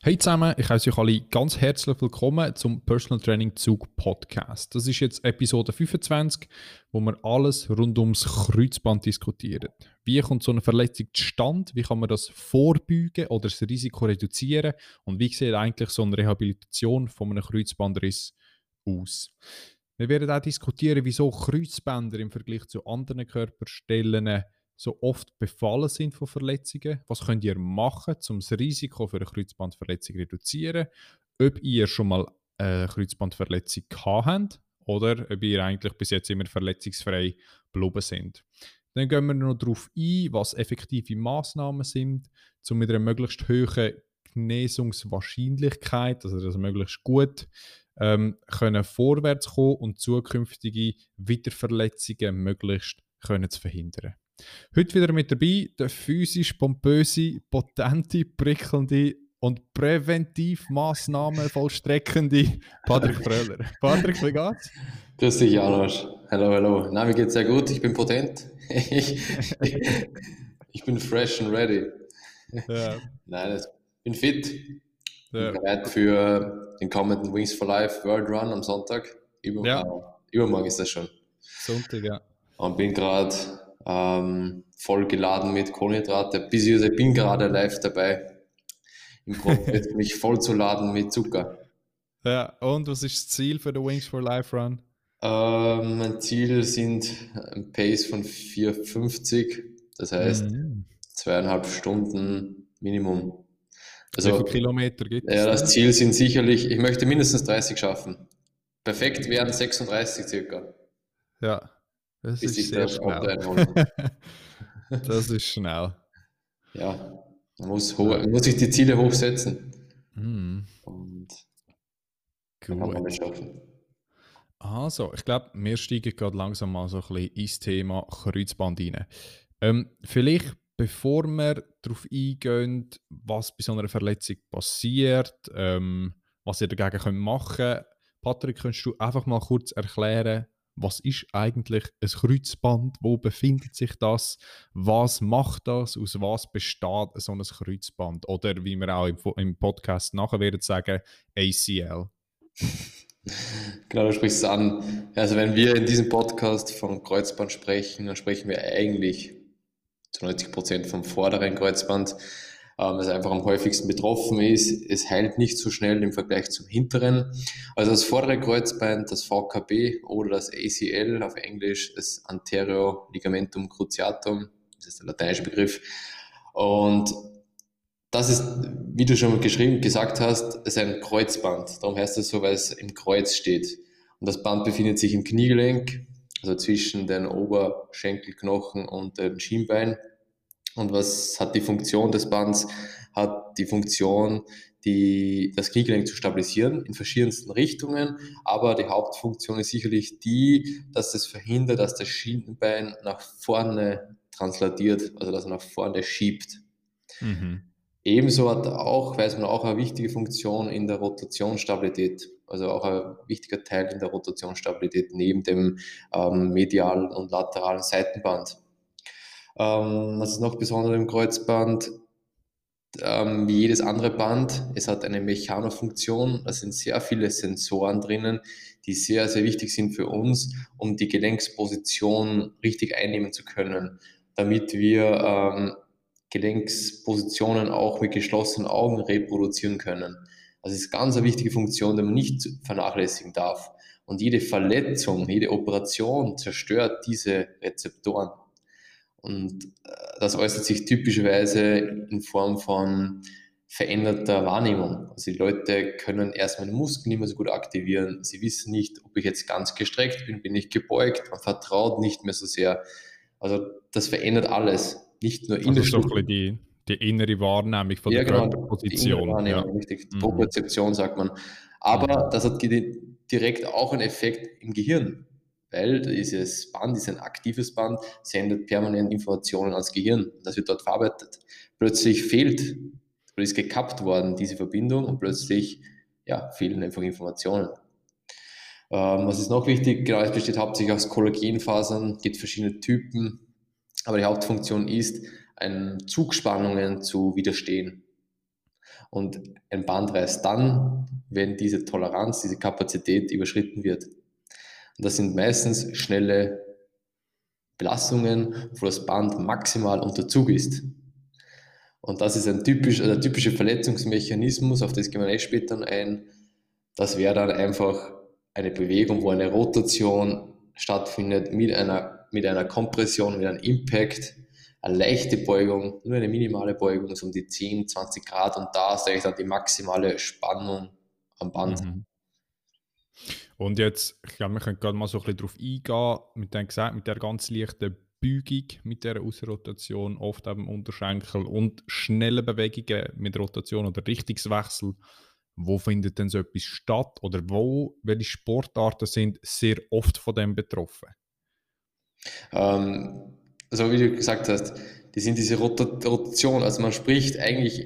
Hey zusammen, ich heiße euch alle ganz herzlich willkommen zum Personal Training Zug Podcast. Das ist jetzt Episode 25, wo wir alles rund ums Kreuzband diskutieren. Wie kommt so eine Verletzung zustande? Wie kann man das vorbeugen oder das Risiko reduzieren? Und wie sieht eigentlich so eine Rehabilitation von einem Kreuzbandriss aus? Wir werden auch diskutieren, wieso Kreuzbänder im Vergleich zu anderen Körperstellen so oft befallen sind von Verletzungen. Was könnt ihr machen, um das Risiko für eine Kreuzbandverletzung zu reduzieren? Ob ihr schon mal eine Kreuzbandverletzung gehabt habt oder ob ihr eigentlich bis jetzt immer verletzungsfrei geblieben sind. Dann gehen wir noch darauf ein, was effektive Maßnahmen sind, um mit einer möglichst hohen Genesungswahrscheinlichkeit, also dass möglichst gut ähm, können vorwärts kommen und zukünftige Wiederverletzungen möglichst können zu verhindern. Heute wieder mit dabei der physisch pompöse, potente, prickelnde und präventiv Maßnahmen vollstreckende Patrick Fröhler. Patrick, wie geht's? Grüß dich, Janosch. Hallo, hallo. Na, mir geht's sehr gut. Ich bin potent. ich, ich bin fresh and ready. Ja. Nein, ich bin fit. Ja. Bin bereit für den kommenden Wings for Life World Run am Sonntag. Über, ja. übermorgen ist das schon. Sonntag, ja. Und bin gerade ähm, voll geladen mit Kohlenhydrate, beziehungsweise bin gerade live dabei, im Grunde mich voll zu laden mit Zucker. Ja, und was ist das Ziel für den Wings for Life Run? Ähm, mein Ziel sind ein Pace von 4,50, das heißt mhm. zweieinhalb Stunden Minimum. Also, Wie viele Kilometer geht es? Ja, das Ziel sind sicherlich, ich möchte mindestens 30 schaffen. Perfekt wären 36 circa. Ja. Das ist sehr schnell. das ist schnell. Ja, man muss, man muss sich die Ziele hochsetzen. Mm. Und Gut. kann man schaffen. Also, ich glaube, wir steigen gerade langsam mal so ein bisschen ins Thema Kreuzband rein. Ähm, vielleicht, bevor wir darauf eingehen, was bei so einer Verletzung passiert, ähm, was ihr dagegen machen könnt, Patrick, könntest du einfach mal kurz erklären, was ist eigentlich ein Kreuzband, wo befindet sich das, was macht das, aus was besteht so ein Kreuzband? Oder wie wir auch im, im Podcast nachher werden sagen, ACL. Genau, du sprichst es an. Also wenn wir in diesem Podcast vom Kreuzband sprechen, dann sprechen wir eigentlich zu 90 Prozent vom vorderen Kreuzband das einfach am häufigsten betroffen ist. Es heilt nicht so schnell im Vergleich zum hinteren. Also das vordere Kreuzbein, das VKB oder das ACL auf Englisch, das Anterior Ligamentum Cruciatum, das ist der lateinische Begriff. Und das ist, wie du schon geschrieben, gesagt hast, ist ein Kreuzband. Darum heißt es so, weil es im Kreuz steht. Und das Band befindet sich im Kniegelenk, also zwischen den Oberschenkelknochen und dem Schienbein. Und was hat die Funktion des Bands? Hat die Funktion, die, das Kniegelenk zu stabilisieren in verschiedensten Richtungen. Aber die Hauptfunktion ist sicherlich die, dass es verhindert, dass das Schienbein nach vorne translatiert, also dass er nach vorne schiebt. Mhm. Ebenso hat auch, weiß man auch, eine wichtige Funktion in der Rotationsstabilität, also auch ein wichtiger Teil in der Rotationsstabilität neben dem ähm, medialen und lateralen Seitenband. Ähm, was ist noch besonders im Kreuzband? Ähm, wie jedes andere Band, es hat eine Mechanofunktion. Da sind sehr viele Sensoren drinnen, die sehr, sehr wichtig sind für uns, um die Gelenksposition richtig einnehmen zu können, damit wir ähm, Gelenkspositionen auch mit geschlossenen Augen reproduzieren können. Das ist ganz eine wichtige Funktion, die man nicht vernachlässigen darf. Und jede Verletzung, jede Operation zerstört diese Rezeptoren. Und äh, das äußert sich typischerweise in Form von veränderter Wahrnehmung. Also die Leute können erstmal den Muskel nicht mehr so gut aktivieren. Sie wissen nicht, ob ich jetzt ganz gestreckt bin, bin ich gebeugt. Man vertraut nicht mehr so sehr. Also das verändert alles. Nicht nur in also der so die, die innere Wahrnehmung von ja, der genau, Körperposition. Die Wahrnehmung, ja. richtig. Mhm. Propriozeption sagt man. Aber das hat direkt auch einen Effekt im Gehirn weil dieses Band ist ein aktives Band, sendet permanent Informationen ans Gehirn. Das wird dort verarbeitet. Plötzlich fehlt oder ist gekappt worden, diese Verbindung, und plötzlich ja, fehlen einfach Informationen. Ähm, was ist noch wichtig? Genau, es besteht hauptsächlich aus Kollagenfasern, gibt verschiedene Typen, aber die Hauptfunktion ist, einen Zugspannungen zu widerstehen. Und ein Band reißt dann, wenn diese Toleranz, diese Kapazität überschritten wird. Und das sind meistens schnelle Belastungen, wo das Band maximal unter Zug ist. Und das ist ein typisch, also typischer Verletzungsmechanismus, auf das gehen wir eh später ein. Das wäre dann einfach eine Bewegung, wo eine Rotation stattfindet mit einer, mit einer Kompression, mit einem Impact, eine leichte Beugung, nur eine minimale Beugung, so um die 10, 20 Grad und da ist eigentlich dann die maximale Spannung am Band. Mhm. Und jetzt, ich glaube, wir können gerade mal so ein bisschen darauf eingehen, mit dem gesagt, mit der ganz leichten Beugung, mit der Ausrotation, oft eben Unterschenkel und schnellen Bewegungen mit Rotation oder Richtungswechsel. Wo findet denn so etwas statt oder wo, welche Sportarten sind sehr oft von dem betroffen? Ähm, also wie du gesagt hast, die sind diese Rotation, also man spricht eigentlich,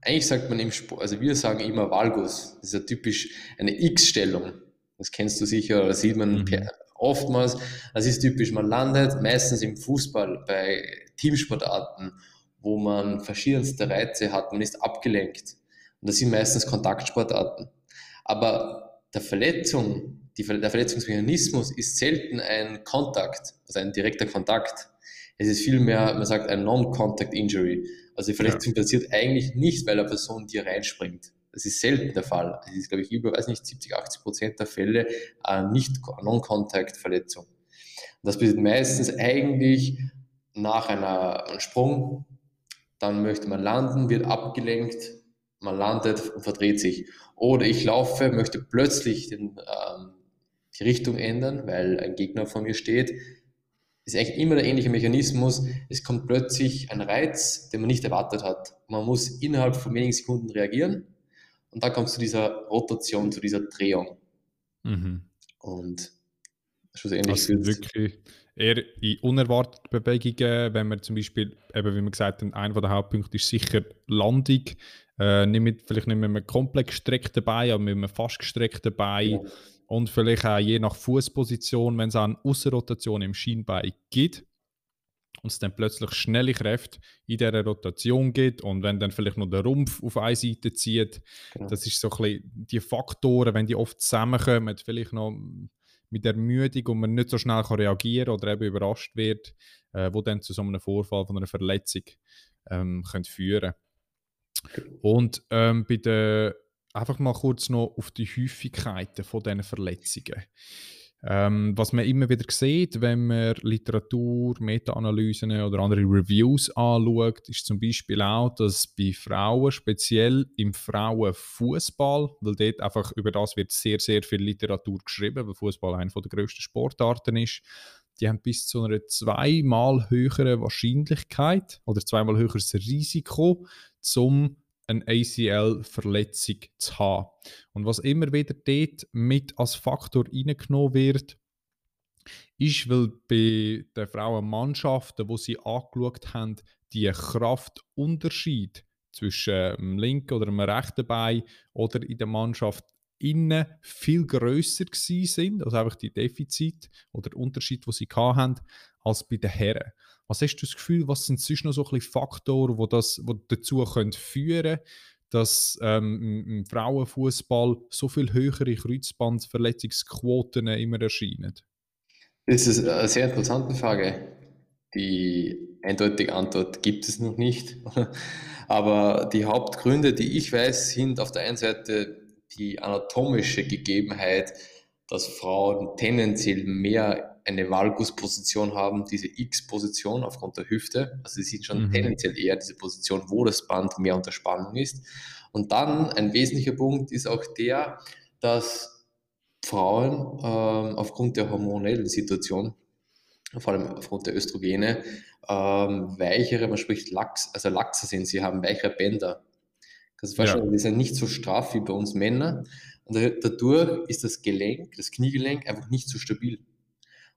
eigentlich sagt man im Sport, also wir sagen immer Valgus, das ist ja typisch eine X-Stellung, das kennst du sicher, oder sieht man mhm. oftmals, das ist typisch, man landet meistens im Fußball bei Teamsportarten, wo man verschiedenste Reize hat, man ist abgelenkt und das sind meistens Kontaktsportarten. Aber der Verletzung, die, der Verletzungsmechanismus ist selten ein Kontakt, also ein direkter Kontakt. Es ist vielmehr, man sagt, ein Non-Contact Injury. Also die Verletzung ja. passiert eigentlich nicht, weil eine Person dir reinspringt. Das ist selten der Fall. Das ist, glaube ich, über, weiß nicht, 70, 80 Prozent der Fälle äh, nicht Non-Contact-Verletzung. Das bedeutet meistens eigentlich nach einer, einem Sprung, dann möchte man landen, wird abgelenkt, man landet und verdreht sich. Oder ich laufe, möchte plötzlich den, ähm, die Richtung ändern, weil ein Gegner vor mir steht, ist eigentlich immer der ähnliche Mechanismus. Es kommt plötzlich ein Reiz, den man nicht erwartet hat. Man muss innerhalb von wenigen Sekunden reagieren und dann kommt es zu dieser Rotation, zu dieser Drehung. Mhm. Und schlussendlich also wirklich eher in unerwarteten Bewegungen, wenn man zum Beispiel, eben wie man gesagt hat, einer der Hauptpunkte ist sicher Landung. Äh, nicht mit, vielleicht nicht mit einem komplett gestreckten Bein, aber mit einem fast gestreckten Bein. Ja und vielleicht auch je nach Fußposition, wenn es eine Außenrotation im Schienbein gibt und es dann plötzlich schnelle Kräfte in dieser Rotation gibt und wenn dann vielleicht noch der Rumpf auf eine Seite zieht, genau. das ist so ein bisschen die Faktoren, wenn die oft zusammenkommen, vielleicht noch mit der Ermüdung und man nicht so schnell kann reagieren oder eben überrascht wird, äh, wo dann zu so einem Vorfall von einer Verletzung ähm, könnte führen. Genau. Und ähm, bei der einfach mal kurz noch auf die Häufigkeiten von diesen Verletzungen. Ähm, was man immer wieder sieht, wenn man Literatur, Meta-Analysen oder andere Reviews anschaut, ist zum Beispiel auch, dass bei Frauen, speziell im Frauenfußball, weil dort einfach über das wird sehr, sehr viel Literatur geschrieben, weil Fußball eine der grössten Sportarten ist, die haben bis zu einer zweimal höheren Wahrscheinlichkeit oder zweimal höheres Risiko, zum eine ACL-Verletzung zu haben. Und was immer wieder dort mit als Faktor reingenommen wird, ist, weil bei den Frauenmannschaften, wo sie angeschaut haben, die Kraftunterschied zwischen dem linken oder dem rechten Bein oder in der Mannschaft innen viel grösser sind, also einfach die Defizit oder Unterschied, wo sie hatten, als bei den Herren. Was hast du das Gefühl, was sind sonst noch so ein Faktoren, die das, wo dazu können führen dass ähm, im Frauenfußball so viel höhere Kreuzbandverletzungsquoten immer erscheinen? Das ist eine sehr interessante Frage. Die eindeutige Antwort gibt es noch nicht. Aber die Hauptgründe, die ich weiß, sind auf der einen Seite die anatomische Gegebenheit, dass Frauen tendenziell mehr eine Valgus-Position haben, diese X-Position aufgrund der Hüfte. Also sie sind schon mhm. tendenziell eher diese Position, wo das Band mehr unter Spannung ist. Und dann ein wesentlicher Punkt ist auch der, dass Frauen ähm, aufgrund der hormonellen Situation, vor allem aufgrund der Östrogene, ähm, weichere, man spricht Lachs, also laxer sind, sie haben weichere Bänder. Das ja. die sind nicht so straff wie bei uns Männer. Und dadurch ist das Gelenk, das Kniegelenk einfach nicht so stabil.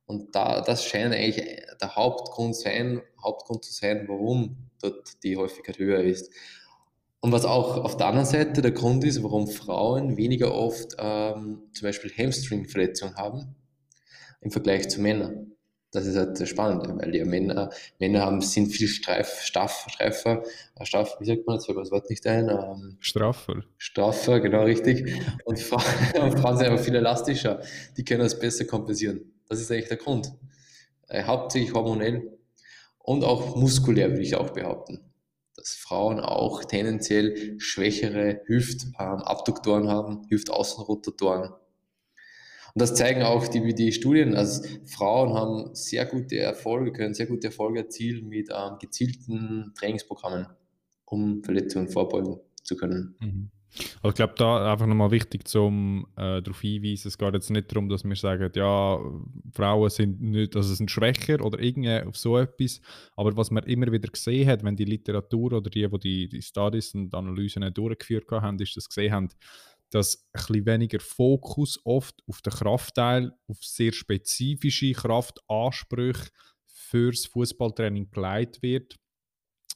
Und da, das scheint eigentlich der Hauptgrund, sein, Hauptgrund zu sein, warum dort die Häufigkeit höher ist. Und was auch auf der anderen Seite der Grund ist, warum Frauen weniger oft ähm, zum Beispiel Hamstring-Verletzungen haben im Vergleich zu Männern. das ist halt spannend, weil ja Männer, Männer haben, sind viel streif, straff, streifer, äh, straff, wie sagt man, jetzt das Wort nicht ein. Ähm, straffer. Straffer, genau richtig. Und Frauen, und Frauen sind einfach viel elastischer. Die können das besser kompensieren. Das ist eigentlich der Grund. Äh, hauptsächlich hormonell und auch muskulär, würde ich auch behaupten. Dass Frauen auch tendenziell schwächere Hüftabduktoren haben, Hüftaußenrotatoren und das zeigen auch die, die Studien. Also Frauen haben sehr gute Erfolge, können sehr gute Erfolge erzielen mit ähm, gezielten Trainingsprogrammen, um Verletzungen vorbeugen zu können. Mhm. Also ich glaube, da einfach nochmal wichtig zum äh, darauf hinweisen, es geht jetzt nicht darum, dass wir sagen, ja, Frauen sind nicht, also sind schwächer oder irgendwie auf so etwas, aber was man immer wieder gesehen hat, wenn die Literatur oder die, die die, die Studies und Analysen durchgeführt haben, ist, dass gesehen haben, dass ein bisschen weniger Fokus oft auf den Kraftteil, auf sehr spezifische Kraftansprüche fürs Fußballtraining geleitet wird,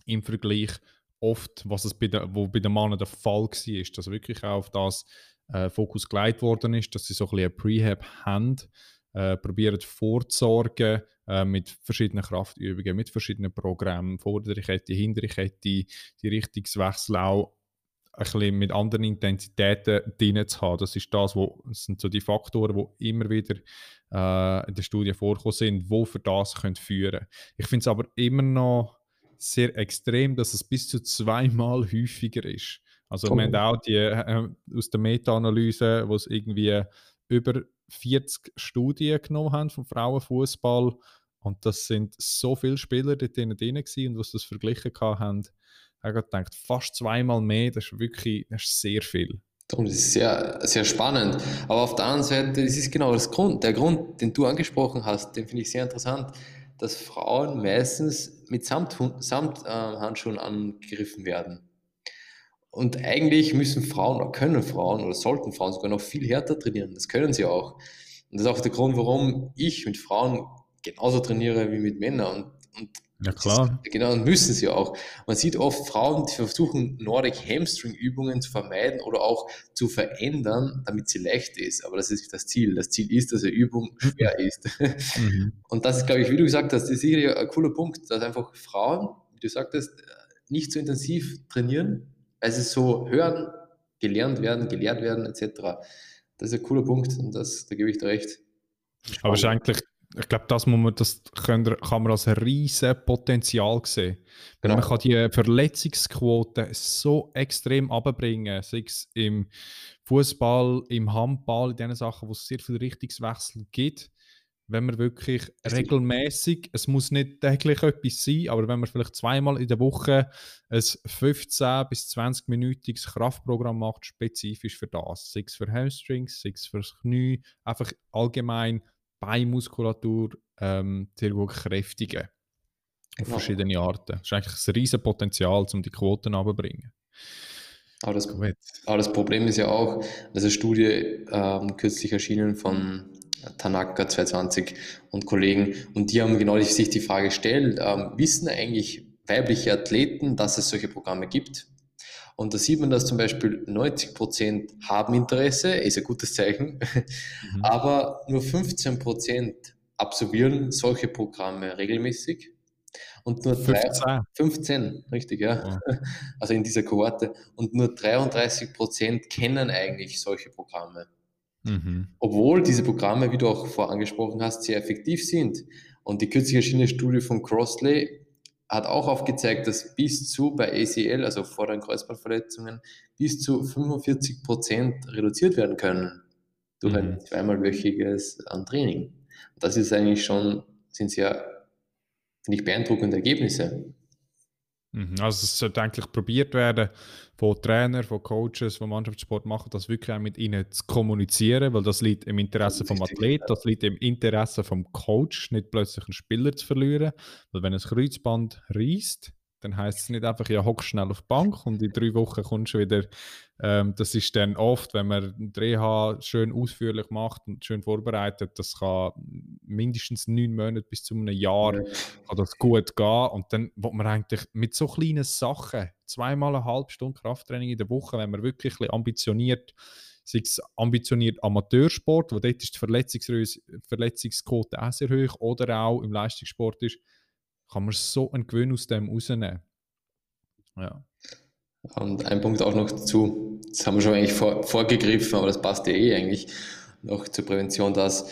im Vergleich oft, was es bei den, wo bei den Männern der Fall war, dass wirklich auch auf das äh, Fokus geleitet worden ist, dass sie so ein bisschen eine Prehab haben, äh, probieren vorzusorgen äh, mit verschiedenen Kraftübungen, mit verschiedenen Programmen, vordere Kette, hintere Kette, die Richtungswechsel auch ein bisschen mit anderen Intensitäten drin zu haben. Das ist das, wo, das sind so die Faktoren, die immer wieder äh, in der Studie vorkommen sind, wo für das können führen. Ich finde es aber immer noch sehr extrem, dass es bis zu zweimal häufiger ist. Also oh. wir haben auch die äh, aus der Meta-Analyse, wo es irgendwie über 40 Studien genommen haben vom Frauenfußball und das sind so viele Spieler dort drin, drin und was das verglichen haben, ich habe gedacht, fast zweimal mehr, das ist wirklich das ist sehr viel. Das ist sehr, sehr spannend. Aber auf der anderen Seite, das ist genau das Grund, der Grund, den du angesprochen hast, den finde ich sehr interessant, dass Frauen meistens mit Samthandschuhen Samt, äh, angegriffen werden. Und eigentlich müssen Frauen, oder können Frauen, oder sollten Frauen sogar noch viel härter trainieren. Das können sie auch. Und das ist auch der Grund, warum ich mit Frauen genauso trainiere wie mit Männern. Und, und ja, klar. Ist, genau, müssen sie auch. Man sieht oft Frauen, die versuchen, Nordic Hamstring Übungen zu vermeiden oder auch zu verändern, damit sie leicht ist. Aber das ist nicht das Ziel. Das Ziel ist, dass die Übung schwer ist. Mhm. Und das ist, glaube ich, wie du gesagt hast, ist sicherlich ein cooler Punkt, dass einfach Frauen, wie du sagtest, nicht so intensiv trainieren, weil sie so hören, gelernt werden, gelehrt werden, etc. Das ist ein cooler Punkt und das, da gebe ich dir recht. Aber es ist eigentlich ich glaube, das, muss man, das kann, man als riesen Potenzial sehen. Genau. Man kann die Verletzungsquote so extrem abbringen, sei es im Fußball, im Handball, in den Sachen, wo es sehr viel Richtungswechsel gibt. Wenn man wirklich regelmäßig, es muss nicht täglich etwas sein, aber wenn man vielleicht zweimal in der Woche ein 15 bis 20 minütiges Kraftprogramm macht, spezifisch für das, sei es für Hamstrings, sei es fürs Knie, einfach allgemein Beinmuskulatur ähm, sehr gut kräftigen. Auf verschiedene Arten. Das ist eigentlich ein riesiges Potenzial, um die Quoten abzubringen. Aber das, aber das Problem ist ja auch, dass eine Studie ähm, kürzlich erschienen von Tanaka 2020 und Kollegen und die haben genau sich die Frage gestellt, ähm, wissen eigentlich weibliche Athleten, dass es solche Programme gibt? Und da sieht man, dass zum Beispiel 90 Prozent haben Interesse, ist ein gutes Zeichen, mhm. aber nur 15 Prozent absolvieren solche Programme regelmäßig. Und nur 15, drei, 15 richtig, ja. ja. Also in dieser Kohorte. Und nur 33 Prozent kennen eigentlich solche Programme. Mhm. Obwohl diese Programme, wie du auch vorher angesprochen hast, sehr effektiv sind. Und die kürzlich erschienene Studie von Crossley hat auch aufgezeigt, dass bis zu bei ACL, also vorderen Kreuzbandverletzungen, bis zu 45 Prozent reduziert werden können durch mhm. ein zweimalwöchiges Training. Das ist eigentlich schon, sind sehr, finde ich, beeindruckende Ergebnisse. Mhm. Also es sollte eigentlich probiert werden, von Trainern, von Coaches, von Mannschaftssport machen, das wirklich auch mit ihnen zu kommunizieren, weil das liegt im Interesse vom Athlet, das liegt im Interesse vom Coach, nicht plötzlich einen Spieler zu verlieren, weil wenn ein Kreuzband reißt, dann heißt es nicht einfach, ja, hock schnell auf die Bank und in drei Wochen kommst du wieder. Ähm, das ist dann oft, wenn man einen Reha schön ausführlich macht und schön vorbereitet, das kann mindestens neun Monate bis zu einem Jahr kann das gut gehen. Und dann wird man eigentlich mit so kleinen Sachen, zweimal eine halbe Stunde Krafttraining in der Woche, wenn man wirklich ein ambitioniert sei es ambitioniert Amateursport, wo dort ist die Verletzungs Verletzungsquote auch sehr hoch, oder auch im Leistungssport ist, kann man so einen Gewinn aus dem rausnehmen. Ja. Und ein Punkt auch noch dazu, das haben wir schon eigentlich vor, vorgegriffen, aber das passt ja eh eigentlich noch zur Prävention, dass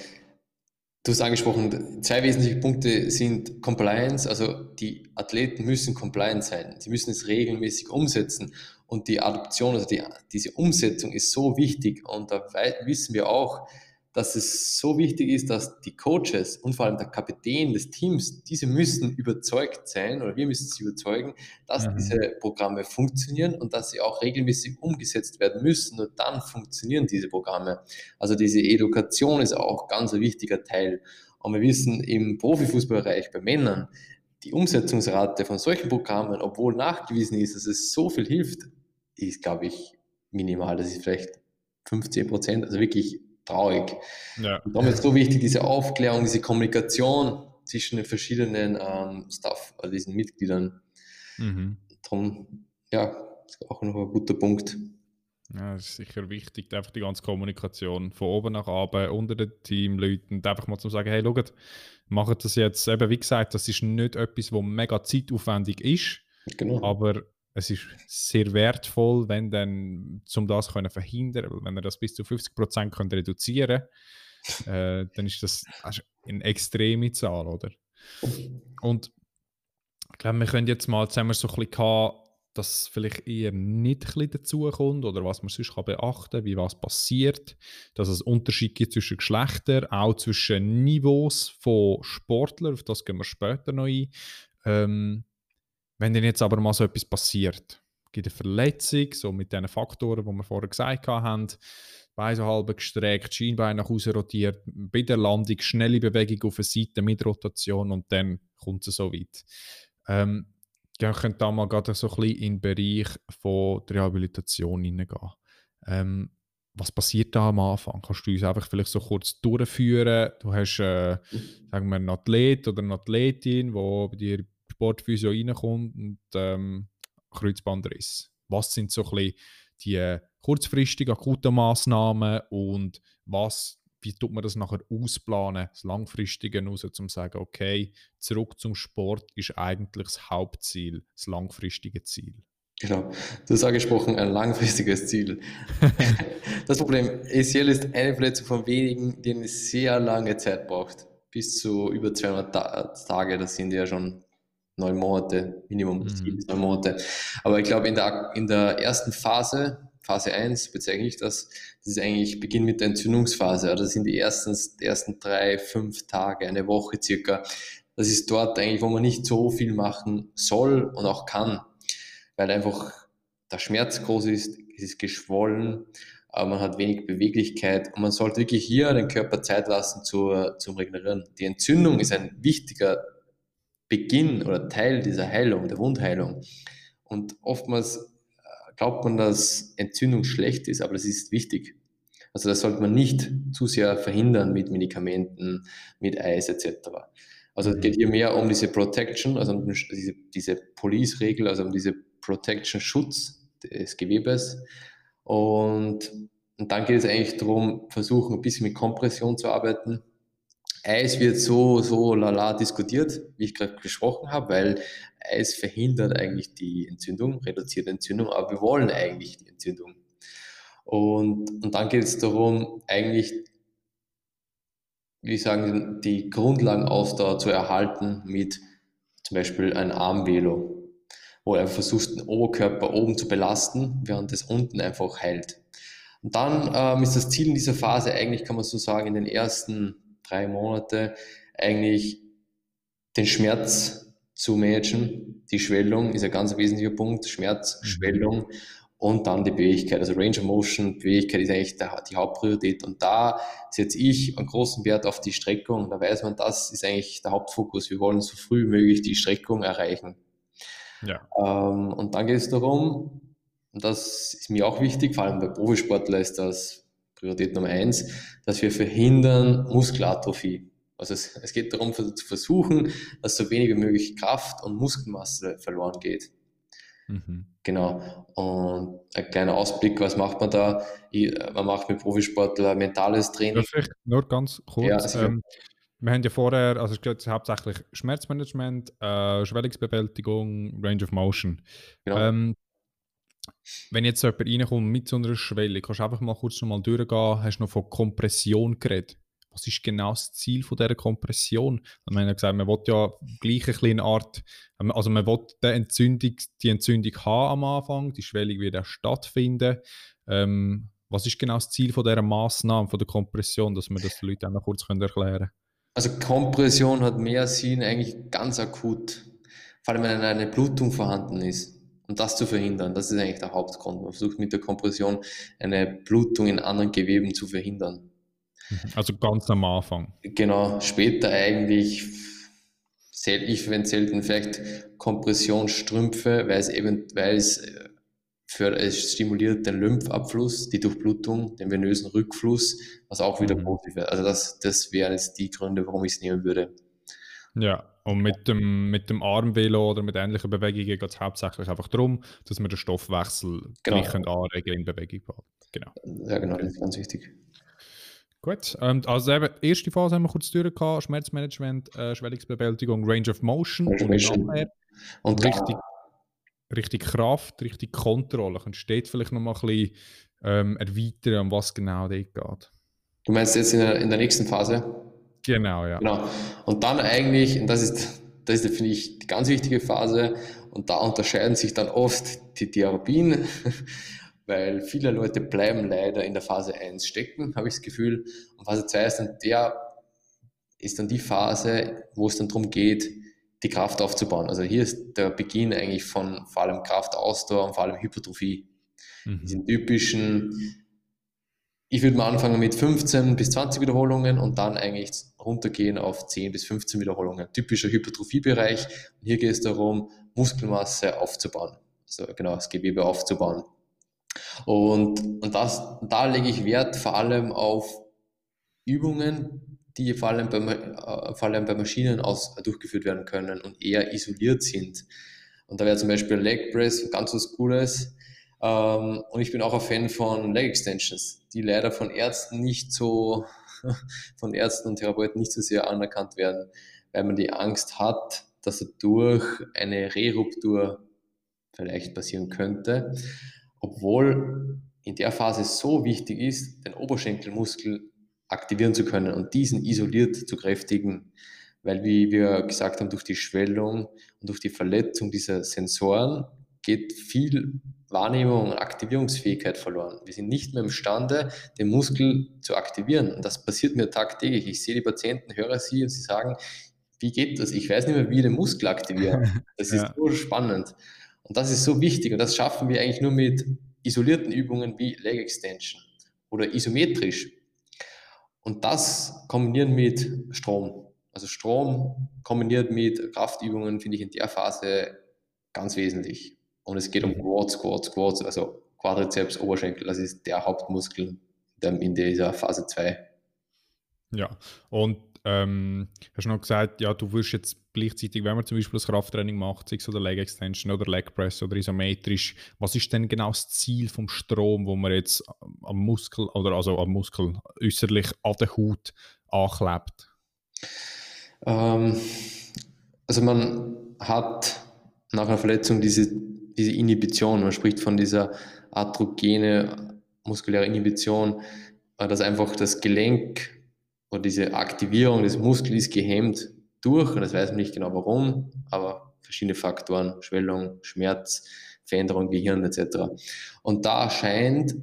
du hast angesprochen, zwei wesentliche Punkte sind Compliance, also die Athleten müssen compliant sein, sie müssen es regelmäßig umsetzen und die Adoption, also die, diese Umsetzung ist so wichtig und da wissen wir auch, dass es so wichtig ist, dass die Coaches und vor allem der Kapitän des Teams, diese müssen überzeugt sein oder wir müssen sie überzeugen, dass mhm. diese Programme funktionieren und dass sie auch regelmäßig umgesetzt werden müssen. Nur dann funktionieren diese Programme. Also diese Education ist auch ganz ein wichtiger Teil. Und wir wissen im Profifußballbereich bei Männern, die Umsetzungsrate von solchen Programmen, obwohl nachgewiesen ist, dass es so viel hilft, ist, glaube ich, minimal. Das ist vielleicht 15 Prozent, also wirklich traurig. Ja. Und darum ist so wichtig, diese Aufklärung, diese Kommunikation zwischen den verschiedenen ähm, Staff, also diesen Mitgliedern. Mhm. Darum, ja, ist auch noch ein guter Punkt. Ja, das ist sicher wichtig, einfach die ganze Kommunikation von oben nach unten, unter den Teamleuten, einfach mal zu sagen, hey, schaut, macht das jetzt, eben wie gesagt, das ist nicht etwas, was mega zeitaufwendig ist, genau. aber es ist sehr wertvoll, wenn dann, um das können verhindern, weil wenn ihr das bis zu 50% könnt reduzieren äh, dann ist das also eine extreme Zahl, oder? Und ich glaube, wir können jetzt mal zusammen so ein bisschen haben, dass vielleicht eher nicht ein dazukommt oder was man sonst kann beachten kann, wie was passiert, dass es Unterschiede gibt zwischen Geschlechtern, auch zwischen Niveaus von Sportlern, auf das gehen wir später noch ein. Ähm, wenn dann jetzt aber mal so etwas passiert, gibt eine Verletzung, so mit diesen Faktoren, die wir vorher gesagt haben, Bein so halb gestreckt, Schienbein nach außen rotiert, bei der Landung schnelle Bewegung auf eine Seite mit Rotation und dann kommt es so weit. Ähm, ja, ich könnte da mal gerade so ein bisschen in den Bereich von der Rehabilitation hineingehen. Ähm, was passiert da am Anfang? Kannst du uns einfach vielleicht so kurz durchführen? Du hast, äh, sagen wir, einen Athlet oder eine Athletin, die bei dir Sportphysio reinkommt und ähm, Kreuzbandriss. Was sind so ein bisschen die kurzfristigen, akuten Massnahmen und was, wie tut man das nachher ausplanen, das Langfristige raus, um zu sagen, okay, zurück zum Sport ist eigentlich das Hauptziel, das langfristige Ziel. Genau, du hast angesprochen, ein langfristiges Ziel. das Problem, ACL ist eine Verletzung von wenigen, die eine sehr lange Zeit braucht. Bis zu über 200 Tage, das sind ja schon neun Monate, Minimum mhm. neun Monate. Aber ich glaube, in der, in der ersten Phase, Phase 1, bezeichne ich das, das ist eigentlich Beginn mit der Entzündungsphase. Also das sind die ersten, die ersten drei, fünf Tage, eine Woche circa. Das ist dort eigentlich, wo man nicht so viel machen soll und auch kann, weil einfach der Schmerz groß ist, es ist geschwollen, aber man hat wenig Beweglichkeit und man sollte wirklich hier den Körper Zeit lassen zu, zum Regenerieren. Die Entzündung ist ein wichtiger Beginn oder Teil dieser Heilung, der Wundheilung. Und oftmals äh, glaubt man, dass Entzündung schlecht ist, aber das ist wichtig. Also das sollte man nicht zu sehr verhindern mit Medikamenten, mit Eis etc. Also es geht hier mehr um diese Protection, also um diese, diese Police-Regel, also um diese Protection-Schutz des Gewebes. Und, und dann geht es eigentlich darum, versuchen ein bisschen mit Kompression zu arbeiten, Eis wird so, so lala diskutiert, wie ich gerade gesprochen habe, weil Eis verhindert eigentlich die Entzündung, reduziert Entzündung, aber wir wollen eigentlich die Entzündung. Und, und dann geht es darum, eigentlich, wie sagen, die Grundlagenausdauer zu erhalten mit zum Beispiel einem Armvelo, wo er versucht, den Oberkörper oben zu belasten, während es unten einfach heilt. Und dann ähm, ist das Ziel in dieser Phase eigentlich, kann man so sagen, in den ersten drei Monate eigentlich den Schmerz zu managen. Die Schwellung ist ein ganz wesentlicher Punkt. Schmerz, mhm. Schwellung und dann die Beweglichkeit. Also Range of Motion, Beweglichkeit ist eigentlich der, die Hauptpriorität. Und da setze ich einen großen Wert auf die Streckung. Da weiß man, das ist eigentlich der Hauptfokus. Wir wollen so früh wie möglich die Streckung erreichen. Ja. Ähm, und dann geht es darum, und das ist mir auch wichtig, vor allem bei Profisportler ist das Priorität Nummer eins, dass wir verhindern Muskelatrophie. Also es, es geht darum zu versuchen, dass so wenig wie möglich Kraft und Muskelmasse verloren geht. Mhm. Genau. Und ein kleiner Ausblick, was macht man da? Ich, man macht mit Profisportler mentales Training. Vielleicht nur ganz kurz. Ja, ähm, wir haben ja vorher, also es hauptsächlich Schmerzmanagement, äh, Schwellungsbewältigung, Range of Motion. Genau. Ähm, wenn jetzt jemand reinkommt mit so einer Schwelle, kannst du einfach mal kurz noch mal durchgehen, hast du noch von Kompression geredet was ist genau das Ziel von dieser Kompression? Wir haben ja gesagt, man will ja gleich kleine Art, also man will die Entzündung, die Entzündung haben am Anfang, die Schwellung wird auch stattfinden. Ähm, was ist genau das Ziel von dieser Maßnahme, von der Kompression, dass wir das den Leuten auch noch kurz erklären können? Also Kompression hat mehr Sinn eigentlich ganz akut, vor allem wenn eine Blutung vorhanden ist. Um das zu verhindern, das ist eigentlich der Hauptgrund. Man versucht mit der Kompression eine Blutung in anderen Geweben zu verhindern. Also ganz am Anfang. Genau, später eigentlich, ich verwende selten vielleicht Kompressionsstrümpfe, weil es eben, weil es äh, für, es stimuliert den Lymphabfluss, die Durchblutung, den venösen Rückfluss, was auch wieder mhm. positiv wäre. Also das, das wären jetzt die Gründe, warum ich es nehmen würde. Ja, und mit dem, mit dem Armvelo oder mit ähnlichen Bewegungen geht es hauptsächlich einfach darum, dass wir den Stoffwechsel genau. gleich anregen in Bewegung Genau. Ja, genau, das ist ganz wichtig. Gut, ähm, also eben, erste Phase haben wir kurz durchgehabt, Schmerzmanagement, äh, Schwellungsbewältigung, Range of Motion Range und nachher und richtig, richtig Kraft, richtig Kontrolle. Könntest du vielleicht noch mal ein bisschen ähm, erweitern, um was genau dort geht? Du meinst jetzt in der, in der nächsten Phase? Genau, ja. Genau. Und dann eigentlich, und das ist, das ist, finde ich, die ganz wichtige Phase, und da unterscheiden sich dann oft die Therapien weil viele Leute bleiben leider in der Phase 1 stecken, habe ich das Gefühl. Und Phase 2 ist dann der, ist dann die Phase, wo es dann darum geht, die Kraft aufzubauen. Also hier ist der Beginn eigentlich von vor allem Kraftausdauer und vor allem Hypertrophie. Mhm. Diesen typischen, ich würde mal anfangen mit 15 bis 20 Wiederholungen und dann eigentlich runtergehen auf 10 bis 15 Wiederholungen. Typischer Hypertrophiebereich. Und hier geht es darum, Muskelmasse aufzubauen. Also genau, das Gewebe aufzubauen. Und, und das, da lege ich Wert vor allem auf Übungen, die vor allem bei, äh, vor allem bei Maschinen aus, durchgeführt werden können und eher isoliert sind. Und da wäre zum Beispiel Leg Press ganz was Cooles. Ähm, und ich bin auch ein Fan von Leg Extensions, die leider von Ärzten nicht so, von Ärzten und Therapeuten nicht so sehr anerkannt werden, weil man die Angst hat, dass dadurch eine Reruptur vielleicht passieren könnte. Obwohl in der Phase so wichtig ist, den Oberschenkelmuskel aktivieren zu können und diesen isoliert zu kräftigen, weil wie wir gesagt haben, durch die Schwellung und durch die Verletzung dieser Sensoren geht viel Wahrnehmung und Aktivierungsfähigkeit verloren. Wir sind nicht mehr imstande, den Muskel zu aktivieren. Und das passiert mir tagtäglich. Ich sehe die Patienten, höre sie und sie sagen, wie geht das? Ich weiß nicht mehr, wie ich den Muskel aktivieren. Das ist ja. so spannend. Und das ist so wichtig und das schaffen wir eigentlich nur mit isolierten Übungen wie Leg Extension oder isometrisch. Und das kombinieren mit Strom. Also Strom kombiniert mit Kraftübungen finde ich in der Phase ganz wesentlich. Und es geht um Quads, Quads, Quads, also Quadrizeps, Oberschenkel, das ist der Hauptmuskel in dieser Phase 2. Ja, und ähm, hast du noch gesagt, ja, du wirst jetzt gleichzeitig, wenn man zum Beispiel das Krafttraining macht, sei es oder Leg Extension oder Leg Press oder isometrisch, was ist denn genau das Ziel vom Strom, wo man jetzt am Muskel oder also am Muskel äußerlich an der Haut anklebt? Ähm, also man hat nach einer Verletzung diese, diese Inhibition, man spricht von dieser atrogene muskuläre Inhibition, dass einfach das Gelenk oder diese Aktivierung des Muskels gehemmt durch und das weiß man nicht genau warum, aber verschiedene Faktoren, Schwellung, Schmerz, Veränderung Gehirn etc. Und da scheint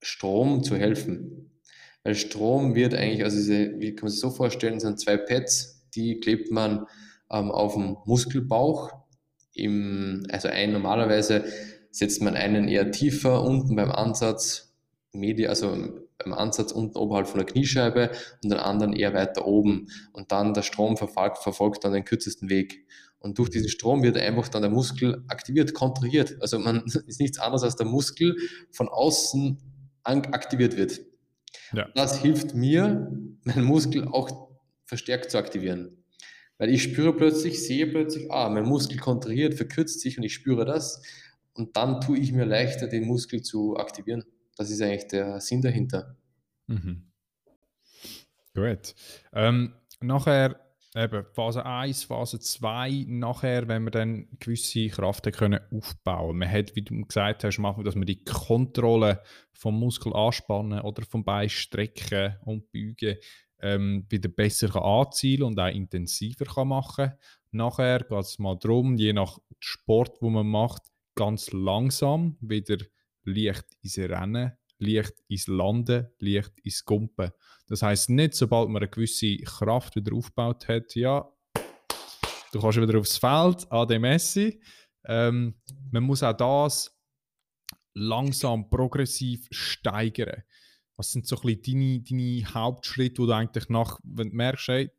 Strom zu helfen. Weil Strom wird eigentlich, also diese, wie kann man sich so vorstellen, sind zwei Pads, die klebt man ähm, auf dem Muskelbauch. Im, also ein normalerweise setzt man einen eher tiefer unten beim Ansatz, Medi, also beim Ansatz unten oberhalb von der Kniescheibe und den anderen eher weiter oben. Und dann der Strom verfolgt, verfolgt dann den kürzesten Weg. Und durch diesen Strom wird einfach dann der Muskel aktiviert, kontrahiert. Also man ist nichts anderes als der Muskel von außen aktiviert wird. Ja. Das hilft mir, meinen Muskel auch verstärkt zu aktivieren. Weil ich spüre plötzlich, sehe plötzlich, ah, mein Muskel kontrahiert, verkürzt sich und ich spüre das. Und dann tue ich mir leichter, den Muskel zu aktivieren. Das ist eigentlich der Sinn dahinter. Mhm. Gut. Ähm, nachher eben Phase 1, Phase 2, nachher, wenn wir dann gewisse Kraft können aufbauen Man hat, wie du gesagt hast, machen, dass wir die Kontrolle vom Muskel anspannen oder vom Bein strecken und beugen ähm, wieder besser kann anzielen und auch intensiver kann machen Nachher geht es mal darum, je nach Sport, wo man macht, ganz langsam wieder leicht ins Rennen leicht ins Landen, leicht ins Gumpen. Das heißt nicht, sobald man eine gewisse Kraft wieder aufgebaut hat, ja, du kannst wieder aufs Feld, an Messi. Ähm, man muss auch das langsam, progressiv steigern. Was sind so ein bisschen deine, deine Hauptschritte, wo du eigentlich nach, wenn du merkst, hey,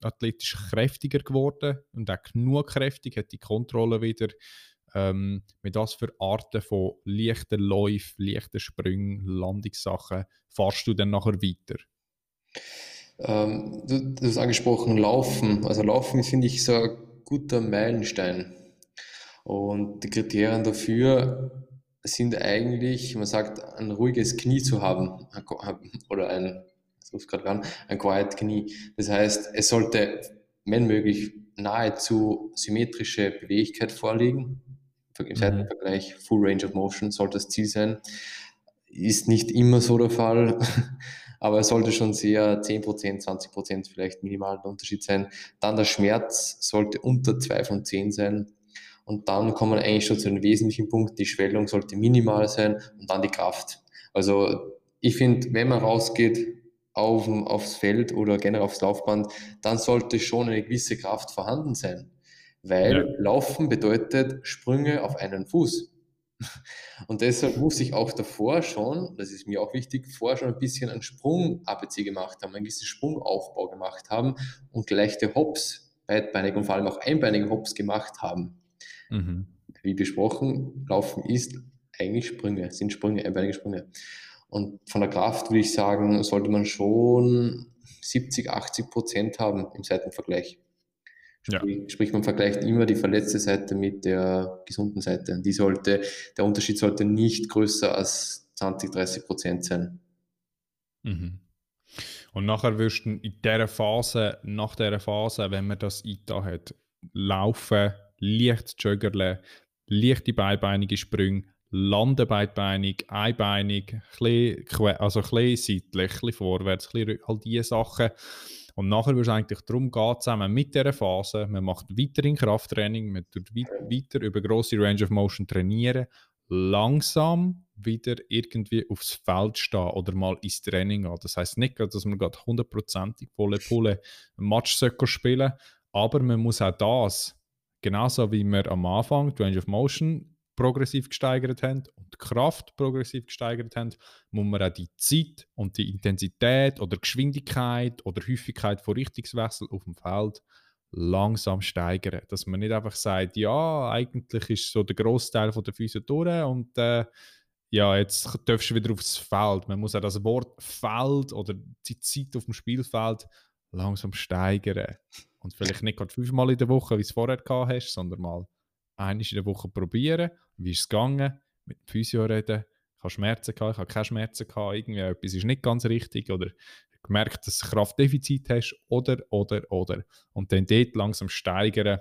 athletisch kräftiger geworden und auch genug kräftig, hat die Kontrolle wieder ähm, mit was für Arten von leichten Läufen, leichten Sprüngen, Landungssachen fahrst du dann nachher weiter? Ähm, du, du hast angesprochen, Laufen. Also Laufen finde ich so ein guter Meilenstein. Und die Kriterien dafür sind eigentlich, man sagt, ein ruhiges Knie zu haben oder ein, das gerade an, ein quiet Knie. Das heißt, es sollte, wenn möglich, nahezu symmetrische Beweglichkeit vorliegen im Seitenvergleich, mhm. Full Range of Motion sollte das Ziel sein. Ist nicht immer so der Fall, aber es sollte schon sehr 10%, 20% vielleicht minimal der Unterschied sein. Dann der Schmerz sollte unter 2 von 10 sein. Und dann kommen wir eigentlich schon zu den wesentlichen Punkten. Die Schwellung sollte minimal sein und dann die Kraft. Also ich finde, wenn man rausgeht auf, aufs Feld oder generell aufs Laufband, dann sollte schon eine gewisse Kraft vorhanden sein weil ja. Laufen bedeutet Sprünge auf einen Fuß. Und deshalb muss ich auch davor schon, das ist mir auch wichtig, vorher schon ein bisschen einen Sprung-ABC gemacht haben, einen gewissen Sprungaufbau gemacht haben und leichte Hops, beidbeinig und vor allem auch einbeinige Hops gemacht haben. Mhm. Wie besprochen, Laufen ist eigentlich Sprünge, sind Sprünge, einbeinige Sprünge. Und von der Kraft würde ich sagen, sollte man schon 70, 80 Prozent haben im Seitenvergleich. Sprich, ja. sprich, man vergleicht immer die verletzte Seite mit der gesunden Seite. Die sollte, der Unterschied sollte nicht größer als 20, 30 Prozent sein. Mhm. Und nachher wirst du in dieser Phase, nach dieser Phase, wenn man das eingetan hat, laufen, leicht joggerle, leichte beibeinige Sprünge, landen beidbeinig, einbeinig, also ein bisschen seitlich, vorwärts, all diese Sachen und nachher würde es eigentlich darum gehen, zusammen mit dieser Phase, man macht weiterhin Krafttraining, man tut weiter über grosse Range of Motion trainieren, langsam wieder irgendwie aufs Feld stehen oder mal ins Training gehen. Das heißt nicht, dass man gerade hundertprozentig volle Pulle Match spielen aber man muss auch das, genauso wie wir am Anfang die Range of Motion progressiv gesteigert haben und die Kraft progressiv gesteigert haben, muss man auch die Zeit und die Intensität oder Geschwindigkeit oder Häufigkeit von Richtungswechsel auf dem Feld langsam steigern. Dass man nicht einfach sagt, ja, eigentlich ist so der Großteil der Füße durch und äh, ja, jetzt darfst du wieder aufs Feld. Man muss auch das Wort Feld oder die Zeit auf dem Spielfeld langsam steigern. Und vielleicht nicht gerade fünfmal in der Woche, wie es vorher gehabt hast, sondern mal einmal in der Woche probieren wie ist es gegangen, mit dem Physio reden, ich habe Schmerzen gehabt, ich habe keine Schmerzen gehabt, irgendwie etwas ist nicht ganz richtig oder gemerkt, dass du Kraftdefizit hast oder, oder, oder. Und dann dort langsam steigern,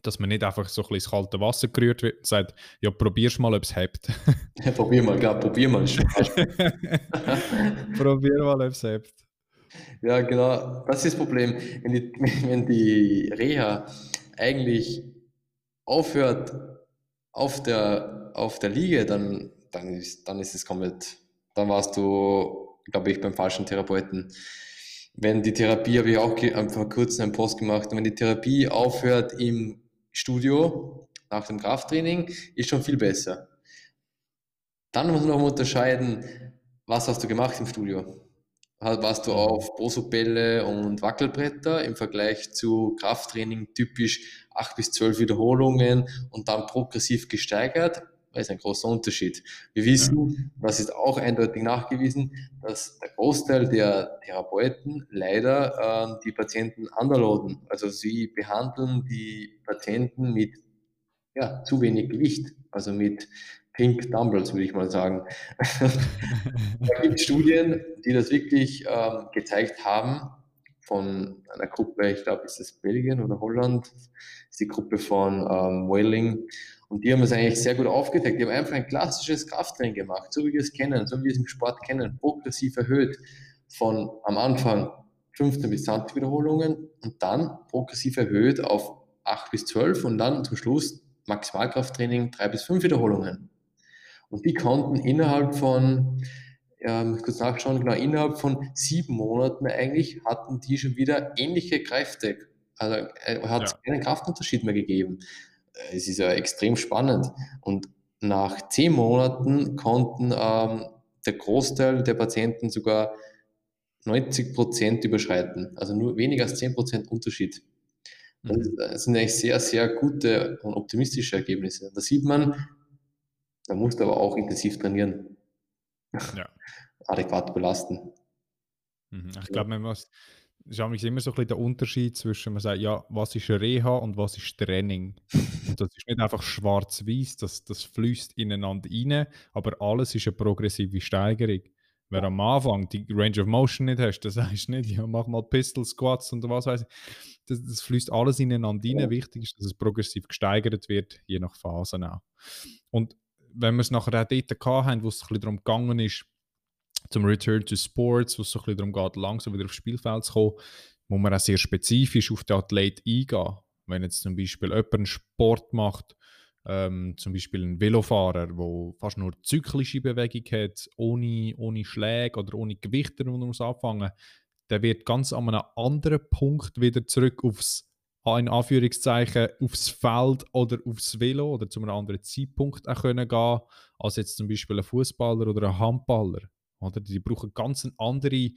dass man nicht einfach so ein bisschen ins kalte Wasser gerührt wird und sagt, ja, probier's mal, ob es hebt. Ja, probier mal, ja, probier mal. probier mal, ob es hebt. Ja, genau, das ist das Problem. Wenn die, wenn die Reha eigentlich aufhört, auf der, auf der Liege, dann, dann, ist, dann ist es komplett, dann warst du, glaube ich, beim falschen Therapeuten. Wenn die Therapie, habe ich auch vor kurzem einen Post gemacht, wenn die Therapie aufhört im Studio nach dem Krafttraining, ist schon viel besser. Dann muss man noch unterscheiden, was hast du gemacht im Studio? Warst du auf Bosobälle und Wackelbretter im Vergleich zu Krafttraining typisch 8 bis 12 Wiederholungen und dann progressiv gesteigert Das ist ein großer Unterschied. Wir wissen, das ist auch eindeutig nachgewiesen, dass der Großteil der Therapeuten leider äh, die Patienten underloaden. Also sie behandeln die Patienten mit ja, zu wenig Gewicht, also mit Pink Dumbbells, würde ich mal sagen. da gibt es Studien, die das wirklich ähm, gezeigt haben, von einer Gruppe, ich glaube, ist es Belgien oder Holland, ist die Gruppe von ähm, Whaling. Und die haben es eigentlich sehr gut aufgedeckt. Die haben einfach ein klassisches Krafttraining gemacht, so wie wir es kennen, so wie wir es im Sport kennen, progressiv erhöht von am Anfang 15 bis 20 Wiederholungen und dann progressiv erhöht auf 8 bis 12 und dann zum Schluss Maximalkrafttraining 3 bis 5 Wiederholungen. Und die konnten innerhalb von, muss kurz nachschauen, genau, innerhalb von sieben Monaten eigentlich hatten die schon wieder ähnliche Kräfte. Also äh, hat es ja. keinen Kraftunterschied mehr gegeben. Äh, es ist ja extrem spannend. Und nach zehn Monaten konnten ähm, der Großteil der Patienten sogar 90 Prozent überschreiten. Also nur weniger als 10 Prozent Unterschied. Das mhm. sind eigentlich sehr, sehr gute und optimistische Ergebnisse. Da sieht man, da musst du aber auch intensiv trainieren. Ja. Adäquat belasten. Mhm. Ich glaube, man muss, ist immer so ein bisschen der Unterschied zwischen, man sagt, ja, was ist Reha und was ist Training. Und das ist nicht einfach schwarz-weiß, das, das fließt ineinander rein, aber alles ist eine progressive Steigerung. Wer am Anfang die Range of Motion nicht hast, das heißt nicht, ja, mach mal Pistol Squats und was weiß ich. Das, das fließt alles ineinander rein. Wichtig ist, dass es progressiv gesteigert wird, je nach Phase auch. Und wenn wir es nachher auch dort haben, wo es ein bisschen darum gegangen ist, zum Return to Sports, wo es so ein bisschen darum geht, langsam wieder aufs Spielfeld zu kommen, muss man auch sehr spezifisch auf den Athlet eingehen. Wenn jetzt zum Beispiel jemand einen Sport macht, ähm, zum Beispiel ein Velofahrer, der fast nur zyklische Bewegung hat, ohne, ohne Schläge oder ohne Gewichte, und muss anfangen, der wird ganz an einem anderen Punkt wieder zurück aufs in Anführungszeichen aufs Feld oder aufs Velo oder zu einem anderen Zeitpunkt auch können gehen als jetzt zum Beispiel ein Fußballer oder ein Handballer. Oder? Die brauchen ganz eine andere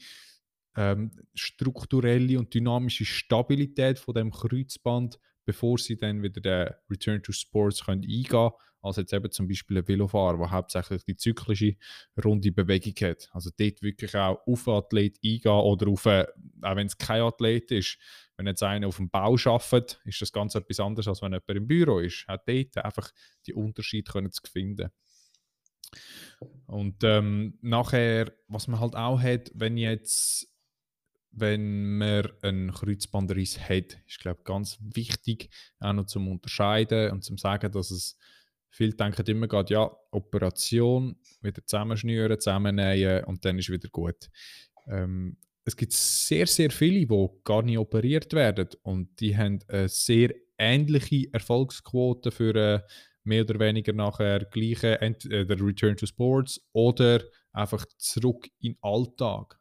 ähm, strukturelle und dynamische Stabilität von dem Kreuzband, bevor sie dann wieder den Return to Sports können eingehen können, als jetzt eben zum Beispiel ein Velofahrer, der hauptsächlich die zyklische runde Bewegung hat. Also dort wirklich auch auf einen Athlet eingehen oder auf, einen, auch wenn es kein Athlet ist, wenn jetzt einer auf dem Bau arbeitet, ist das ganz etwas anderes, als wenn jemand im Büro ist. Auch dort einfach die Unterschiede können zu finden. Und ähm, nachher, was man halt auch hat, wenn jetzt wenn man einen Kreuzbandriss hat, ist glaube ich ganz wichtig, auch noch zum Unterscheiden und zum sagen, dass es viele denken immer gerade, ja, Operation, wieder zusammenschnüren, zusammennähen und dann ist wieder gut. Ähm, es gibt sehr, sehr viele, die gar nicht operiert werden und die haben eine sehr ähnliche Erfolgsquote für äh, mehr oder weniger nachher gleiche entweder Return to Sports oder einfach zurück in den Alltag.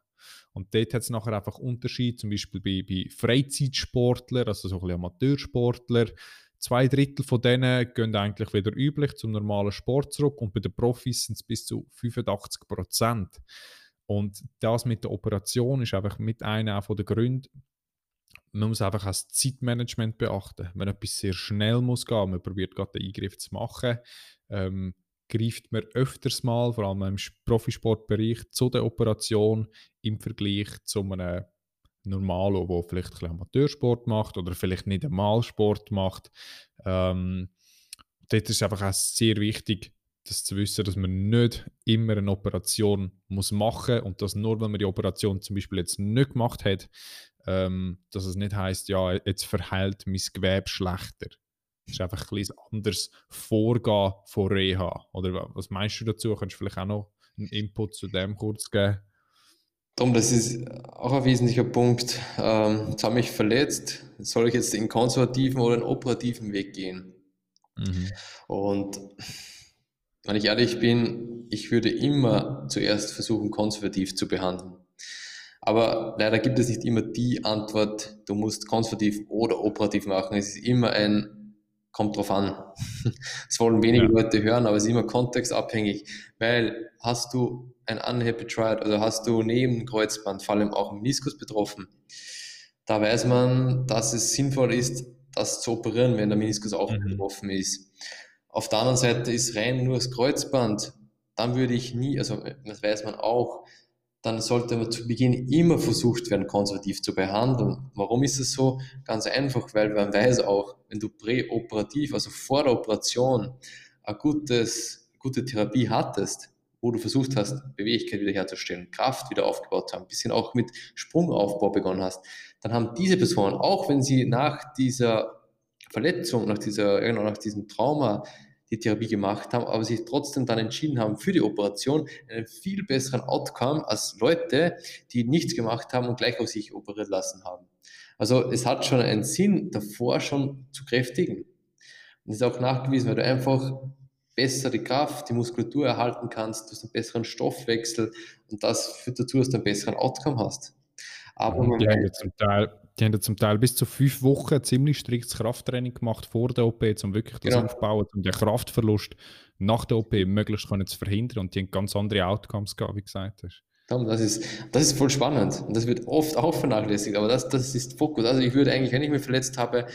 Und dort hat es nachher einfach Unterschied, zum Beispiel bei, bei Freizeitsportlern, also so ein bisschen Amateursportler. Zwei Drittel von denen gehen eigentlich wieder üblich zum normalen Sport zurück und bei den Profis sind es bis zu 85 Prozent. Und das mit der Operation ist einfach mit einer der Gründe, man muss einfach das Zeitmanagement beachten. Wenn etwas sehr schnell muss gehen, man probiert gerade den Eingriff zu machen, ähm, greift man öfters mal, vor allem im Profisportbereich, zu der Operation im Vergleich zu einem Normalo, der vielleicht ein bisschen Amateursport macht oder vielleicht nicht einmal Sport macht. Ähm, dort ist einfach auch sehr wichtig, das zu wissen, dass man nicht immer eine Operation muss machen und dass nur, wenn man die Operation zum Beispiel jetzt nicht gemacht hat, ähm, dass es nicht heißt, ja, jetzt verheilt mein Gewebe schlechter. Das ist einfach ein anderes Vorgehen von Reha. Oder was meinst du dazu? Kannst du vielleicht auch noch einen Input zu dem kurz geben? Tom, das ist auch ein wesentlicher Punkt. Ähm, jetzt habe ich verletzt. Soll ich jetzt den konservativen oder den operativen Weg gehen? Mhm. Und wenn ich ehrlich bin, ich würde immer zuerst versuchen, konservativ zu behandeln. Aber leider gibt es nicht immer die Antwort, du musst konservativ oder operativ machen. Es ist immer ein, kommt drauf an. Das wollen wenige ja. Leute hören, aber es ist immer kontextabhängig, weil hast du ein unhappy triad oder hast du neben Kreuzband, vor allem auch Meniskus betroffen, da weiß man, dass es sinnvoll ist, das zu operieren, wenn der Meniskus auch mhm. betroffen ist. Auf der anderen Seite ist rein nur das Kreuzband, dann würde ich nie, also das weiß man auch, dann sollte man zu Beginn immer versucht werden, konservativ zu behandeln. Warum ist es so? Ganz einfach, weil man weiß auch, wenn du präoperativ, also vor der Operation, eine gutes, gute Therapie hattest, wo du versucht hast, Beweglichkeit wiederherzustellen, Kraft wieder aufgebaut zu haben, ein bisschen auch mit Sprungaufbau begonnen hast, dann haben diese Personen, auch wenn sie nach dieser Verletzung, nach, dieser, genau, nach diesem Trauma die Therapie gemacht haben, aber sich trotzdem dann entschieden haben für die Operation, einen viel besseren Outcome als Leute, die nichts gemacht haben und gleich auch sich operieren lassen haben. Also es hat schon einen Sinn, davor schon zu kräftigen. Und es ist auch nachgewiesen, weil du einfach besser die Kraft, die Muskulatur erhalten kannst, du hast einen besseren Stoffwechsel und das führt dazu, dass du einen besseren Outcome hast. Aber ja zum Teil, die haben ja zum Teil bis zu fünf Wochen ziemlich striktes Krafttraining gemacht vor der OP, um wirklich das genau. aufzubauen, um den Kraftverlust nach der OP möglichst können zu verhindern und die haben ganz andere Outcomes gehabt, wie gesagt hast. Das ist, das ist voll spannend und das wird oft auch vernachlässigt, aber das, das ist Fokus. Also ich würde eigentlich, wenn ich mich verletzt habe,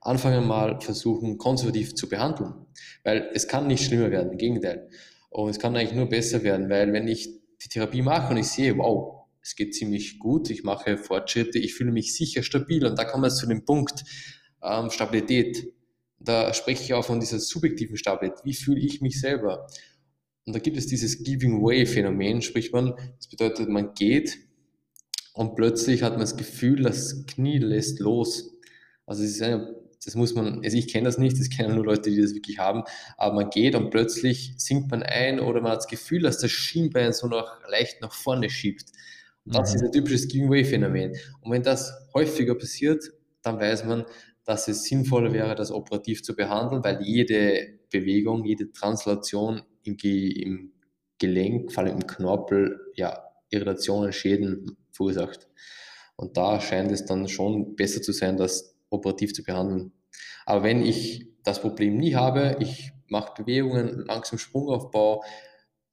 anfangen mal versuchen, konservativ zu behandeln, weil es kann nicht schlimmer werden, im Gegenteil. Und es kann eigentlich nur besser werden, weil wenn ich die Therapie mache und ich sehe, wow, es geht ziemlich gut, ich mache Fortschritte, ich fühle mich sicher stabil und da kommen wir zu dem Punkt ähm, Stabilität. Da spreche ich auch von dieser subjektiven Stabilität. Wie fühle ich mich selber? Und da gibt es dieses Giving Way Phänomen, sprich man, das bedeutet, man geht und plötzlich hat man das Gefühl, das Knie lässt los. Also es ist eine, das muss man, also ich kenne das nicht, das kennen nur Leute, die das wirklich haben, aber man geht und plötzlich sinkt man ein oder man hat das Gefühl, dass das Schienbein so noch leicht nach vorne schiebt. Das mhm. ist ein typisches Giving-Way-Phänomen. Und wenn das häufiger passiert, dann weiß man, dass es sinnvoller wäre, das operativ zu behandeln, weil jede Bewegung, jede Translation im, Ge im Gelenk, vor allem im Knorpel, ja, Irritationen, Schäden verursacht. Und da scheint es dann schon besser zu sein, das operativ zu behandeln. Aber wenn ich das Problem nie habe, ich mache Bewegungen, langsam Sprungaufbau,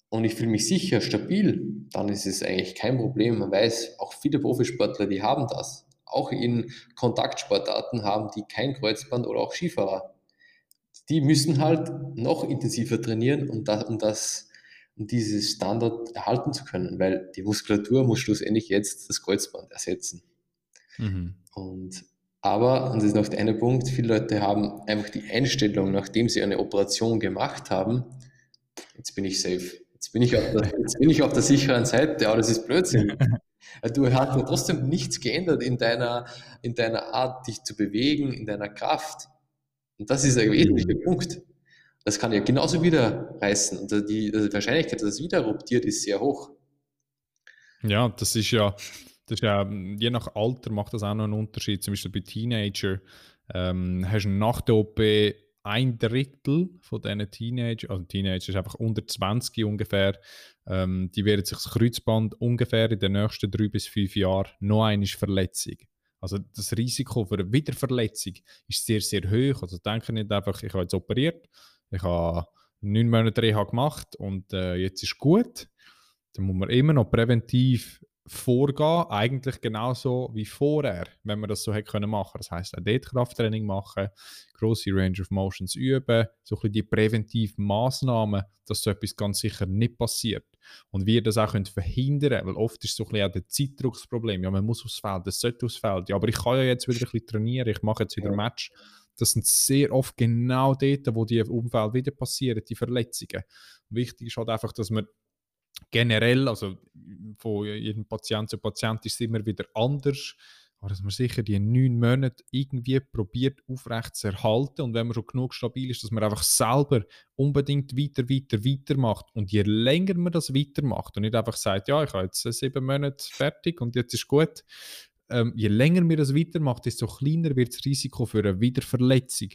und ich fühle mich sicher, stabil, dann ist es eigentlich kein Problem. Man weiß, auch viele Profisportler, die haben das. Auch in Kontaktsportarten haben die kein Kreuzband oder auch Skifahrer. Die müssen halt noch intensiver trainieren, um das, um das um dieses Standard erhalten zu können, weil die Muskulatur muss schlussendlich jetzt das Kreuzband ersetzen. Mhm. Und aber, und das ist noch der eine Punkt, viele Leute haben einfach die Einstellung, nachdem sie eine Operation gemacht haben, jetzt bin ich safe. Jetzt bin ich auf der, jetzt bin ich auf der sicheren Seite, aber das ist Blödsinn. Du hast ja trotzdem nichts geändert in deiner, in deiner Art, dich zu bewegen, in deiner Kraft. Und das ist ein wesentlicher mhm. Punkt. Das kann ja genauso wieder reißen. Und die, die Wahrscheinlichkeit, dass es wieder ruptiert, ist sehr hoch. Ja, das ist ja, das ist ja, je nach Alter macht das auch noch einen Unterschied. Zum Beispiel bei Teenager ähm, hast du nach der OP ein Drittel von diesen Teenager, also Teenager ist einfach unter 20 ungefähr, ähm, die werden sich das Kreuzband ungefähr in den nächsten drei bis fünf Jahren noch einmal Verletzung. Also das Risiko für eine Wiederverletzung ist sehr, sehr hoch. Also denke nicht einfach, ich habe jetzt operiert, ich habe neun Monate Reha gemacht und äh, jetzt ist gut. Dann muss man immer noch präventiv vorgehen, eigentlich genauso wie vorher, wenn man das so hätte können machen. Das heißt, auch dort Krafttraining machen, große Range of Motions üben, so ein bisschen die präventiven Maßnahmen, dass so etwas ganz sicher nicht passiert. Und wie ihr das auch könnt verhindern, weil oft ist so ein bisschen auch der Zeitdrucksproblem. Ja, man muss aufs Feld, das sollte aufs Feld. Ja, aber ich kann ja jetzt wieder ein bisschen trainieren, ich mache jetzt wieder ein Match. Das sind sehr oft genau dort, wo die Umfeld wieder passieren, die Verletzungen. Wichtig ist halt einfach, dass man generell, also von jedem Patient zu Patient ist es immer wieder anders, aber dass man sicher die neun Monate irgendwie probiert aufrecht zu erhalten und wenn man schon genug stabil ist, dass man einfach selber unbedingt weiter, weiter, weiter macht. Und je länger man das weitermacht und nicht einfach sagt, ja, ich habe jetzt sieben Monate fertig und jetzt ist gut, ähm, je länger man das weitermacht, desto kleiner wird das Risiko für eine Wiederverletzung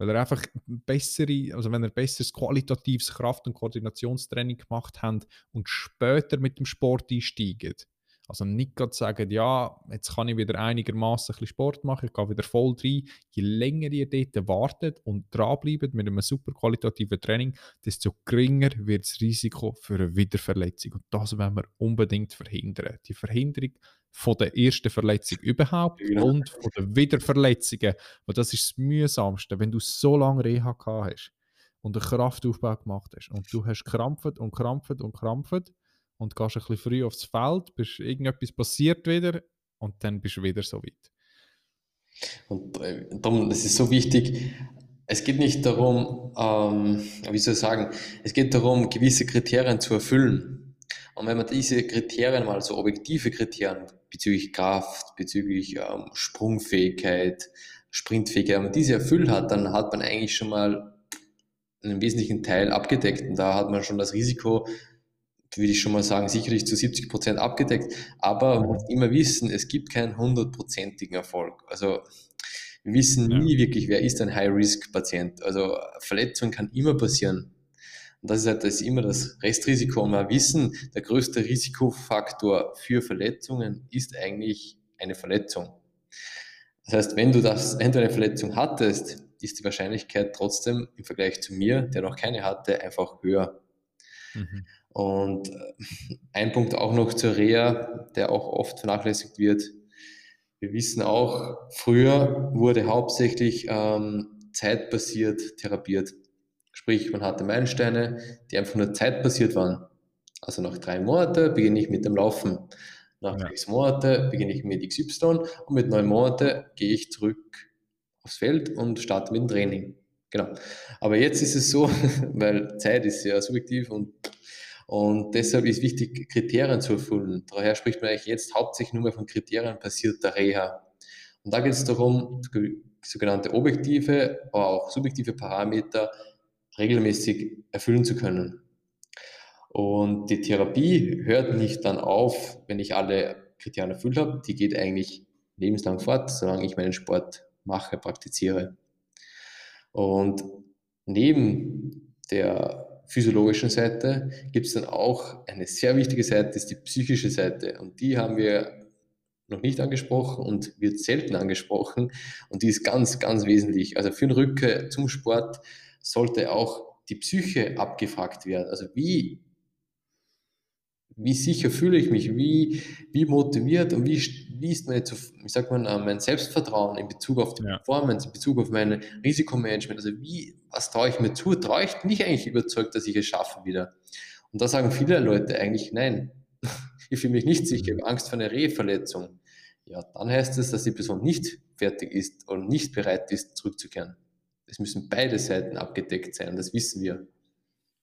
weil er einfach bessere, also wenn er besseres qualitatives Kraft- und Koordinationstraining gemacht hat und später mit dem Sport einsteigt. Also nicht gerade sagen, ja, jetzt kann ich wieder einigermaßen Sport machen, ich gehe wieder voll rein. Je länger ihr dort wartet und dranbleibt mit einem super qualitativen Training, desto geringer wird das Risiko für eine Wiederverletzung. Und das wollen wir unbedingt verhindern. Die Verhinderung von der ersten Verletzung überhaupt genau. und von den Wiederverletzungen. Weil das ist das Mühsamste, wenn du so lange Reha gehabt hast und einen Kraftaufbau gemacht hast und du hast krampft und krampft und krampft und gehst ein bisschen früh aufs Feld, bist irgendetwas passiert wieder und dann bist du wieder so weit. Und äh, darum, das ist so wichtig. Es geht nicht darum, ähm, wie soll ich sagen, es geht darum, gewisse Kriterien zu erfüllen. Und wenn man diese Kriterien mal so objektive Kriterien bezüglich Kraft, bezüglich ähm, Sprungfähigkeit, Sprintfähigkeit, wenn man diese erfüllt hat, dann hat man eigentlich schon mal einen wesentlichen Teil abgedeckt. Und da hat man schon das Risiko, würde ich schon mal sagen, sicherlich zu 70 Prozent abgedeckt. Aber man muss immer wissen, es gibt keinen hundertprozentigen Erfolg. Also wir wissen nie wirklich, wer ist ein High-Risk-Patient. Also Verletzung kann immer passieren. Und das ist halt das ist immer das Restrisiko. Und wir wissen, der größte Risikofaktor für Verletzungen ist eigentlich eine Verletzung. Das heißt, wenn du das, wenn du eine Verletzung hattest, ist die Wahrscheinlichkeit trotzdem im Vergleich zu mir, der noch keine hatte, einfach höher. Mhm. Und äh, ein Punkt auch noch zur Reha, der auch oft vernachlässigt wird. Wir wissen auch, früher wurde hauptsächlich ähm, zeitbasiert therapiert. Sprich, man hatte Meilensteine, die einfach nur zeitbasiert waren. Also nach drei Monaten beginne ich mit dem Laufen. Nach ja. sechs Monaten beginne ich mit XY und mit neun Monaten gehe ich zurück aufs Feld und starte mit dem Training. Genau. Aber jetzt ist es so, weil Zeit ist sehr subjektiv und, und deshalb ist wichtig, Kriterien zu erfüllen. Daher spricht man eigentlich jetzt hauptsächlich nur mehr von Kriterien basierter Reha. Und da geht es darum, sogenannte objektive, aber auch subjektive Parameter regelmäßig erfüllen zu können. Und die Therapie hört nicht dann auf, wenn ich alle Kriterien erfüllt habe. Die geht eigentlich lebenslang fort, solange ich meinen Sport mache, praktiziere. Und neben der physiologischen Seite gibt es dann auch eine sehr wichtige Seite, das ist die psychische Seite. Und die haben wir noch nicht angesprochen und wird selten angesprochen. Und die ist ganz, ganz wesentlich. Also für den Rückkehr zum Sport sollte auch die Psyche abgefragt werden. Also wie wie sicher fühle ich mich, wie, wie motiviert und wie, wie ist meine, wie sagt man, äh, mein Selbstvertrauen in Bezug auf die ja. Performance, in Bezug auf mein Risikomanagement, also wie, was traue ich mir zu, traue ich mich eigentlich überzeugt, dass ich es schaffe wieder. Und da sagen viele Leute eigentlich, nein, ich fühle mich nicht sicher, ich habe Angst vor einer Rehverletzung. Ja, dann heißt es, dass die Person nicht fertig ist und nicht bereit ist, zurückzukehren. Es müssen beide Seiten abgedeckt sein, das wissen wir.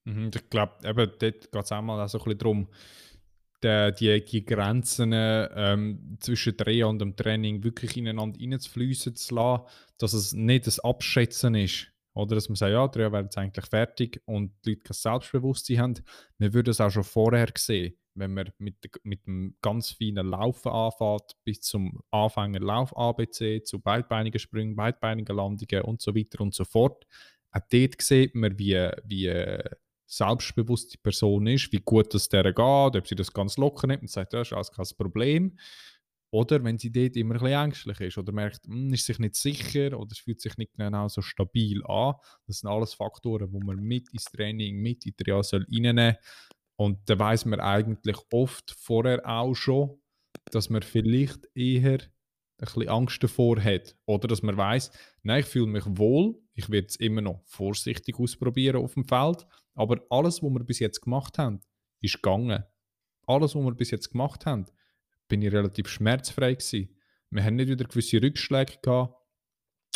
Mhm, ich glaube, eben dort geht es auch mal so ein bisschen darum, die, die, Grenzen ähm, zwischen Dreh und dem Training wirklich ineinander reinzufließen zu lassen, dass es nicht das Abschätzen ist. Oder dass man sagt, ja, Dreh wäre jetzt eigentlich fertig und die Leute kein Selbstbewusstsein haben. Wir würden es auch schon vorher sehen, wenn man mit, mit dem ganz feinen Laufen anfängt, bis zum Anfänger Lauf ABC, zu beidbeinigen Sprüngen, beidbeinigen Landungen und so weiter und so fort. Auch dort sieht man, wie, wie selbstbewusste Person ist, wie gut es der geht, ob sie das ganz locker nimmt und sagt, ja, ist alles kein Problem. Oder wenn sie dort immer ein bisschen ängstlich ist oder merkt, hm, ist sich nicht sicher oder es fühlt sich nicht genau so stabil an. Das sind alles Faktoren, die man mit ins Training, mit in die Reha soll reinnehmen Und da weiß man eigentlich oft vorher auch schon, dass man vielleicht eher ein bisschen Angst davor hat. Oder dass man weiß, nein, ich fühle mich wohl, ich werde es immer noch vorsichtig ausprobieren auf dem Feld, aber alles, was wir bis jetzt gemacht haben, ist gegangen. Alles, was wir bis jetzt gemacht haben, bin ich relativ schmerzfrei gewesen. Wir haben nicht wieder gewisse Rückschläge gehabt,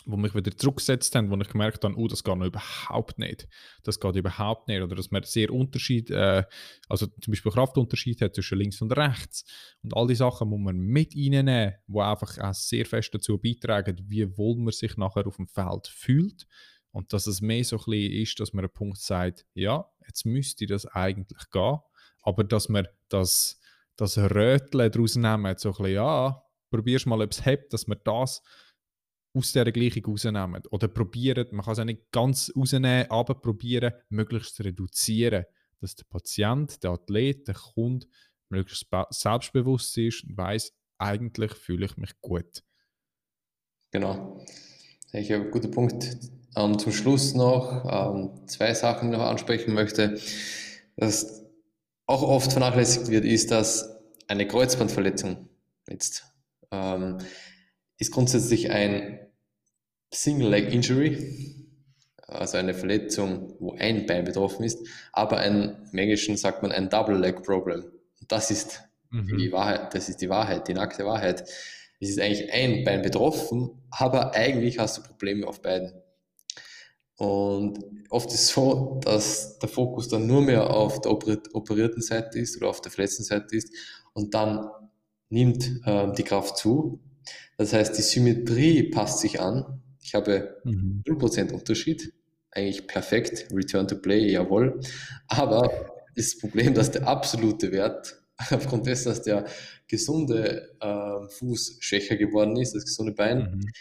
wo mich wieder zurückgesetzt haben, wo ich gemerkt habe, oh, das geht noch überhaupt nicht. Das geht überhaupt nicht. Oder dass man sehr Unterschied, äh, also zum Beispiel Kraftunterschied hat zwischen links und rechts. Und all die Sachen muss man mit reinnehmen, die einfach auch sehr fest dazu beitragen, wie wohl man sich nachher auf dem Feld fühlt. Und dass es mehr so ein bisschen ist, dass man einen Punkt sagt, ja, jetzt müsste das eigentlich gehen. Aber dass man das, das Röteln daraus nehmen, so ein bisschen, ja, probierst mal, ob es hebt, dass man das aus dieser Gleichung rausnehmen. Oder probieren, man kann es auch nicht ganz rausnehmen, aber probieren, möglichst zu reduzieren, dass der Patient, der Athlet, der Kunde möglichst selbstbewusst ist und weiß, eigentlich fühle ich mich gut. Genau. Ich habe einen guten Punkt. Ähm, zum Schluss noch ähm, zwei Sachen noch ansprechen möchte. Was auch oft vernachlässigt wird, ist, dass eine Kreuzbandverletzung jetzt ähm, ist grundsätzlich ein Single Leg Injury. also eine Verletzung, wo ein Bein betroffen ist, aber ein, im Englischen sagt man ein Double Leg Problem. Das ist mhm. die Wahrheit, das ist die Wahrheit, die nackte Wahrheit. Es ist eigentlich ein Bein betroffen, aber eigentlich hast du Probleme auf beiden. Und oft ist es so, dass der Fokus dann nur mehr auf der operierten Seite ist oder auf der verletzten Seite ist und dann nimmt äh, die Kraft zu. Das heißt, die Symmetrie passt sich an. Ich habe mhm. 0% Unterschied, eigentlich perfekt, Return to Play, jawohl. Aber das Problem, dass der absolute Wert, aufgrund dessen, dass der gesunde äh, Fuß schwächer geworden ist, das gesunde Bein, mhm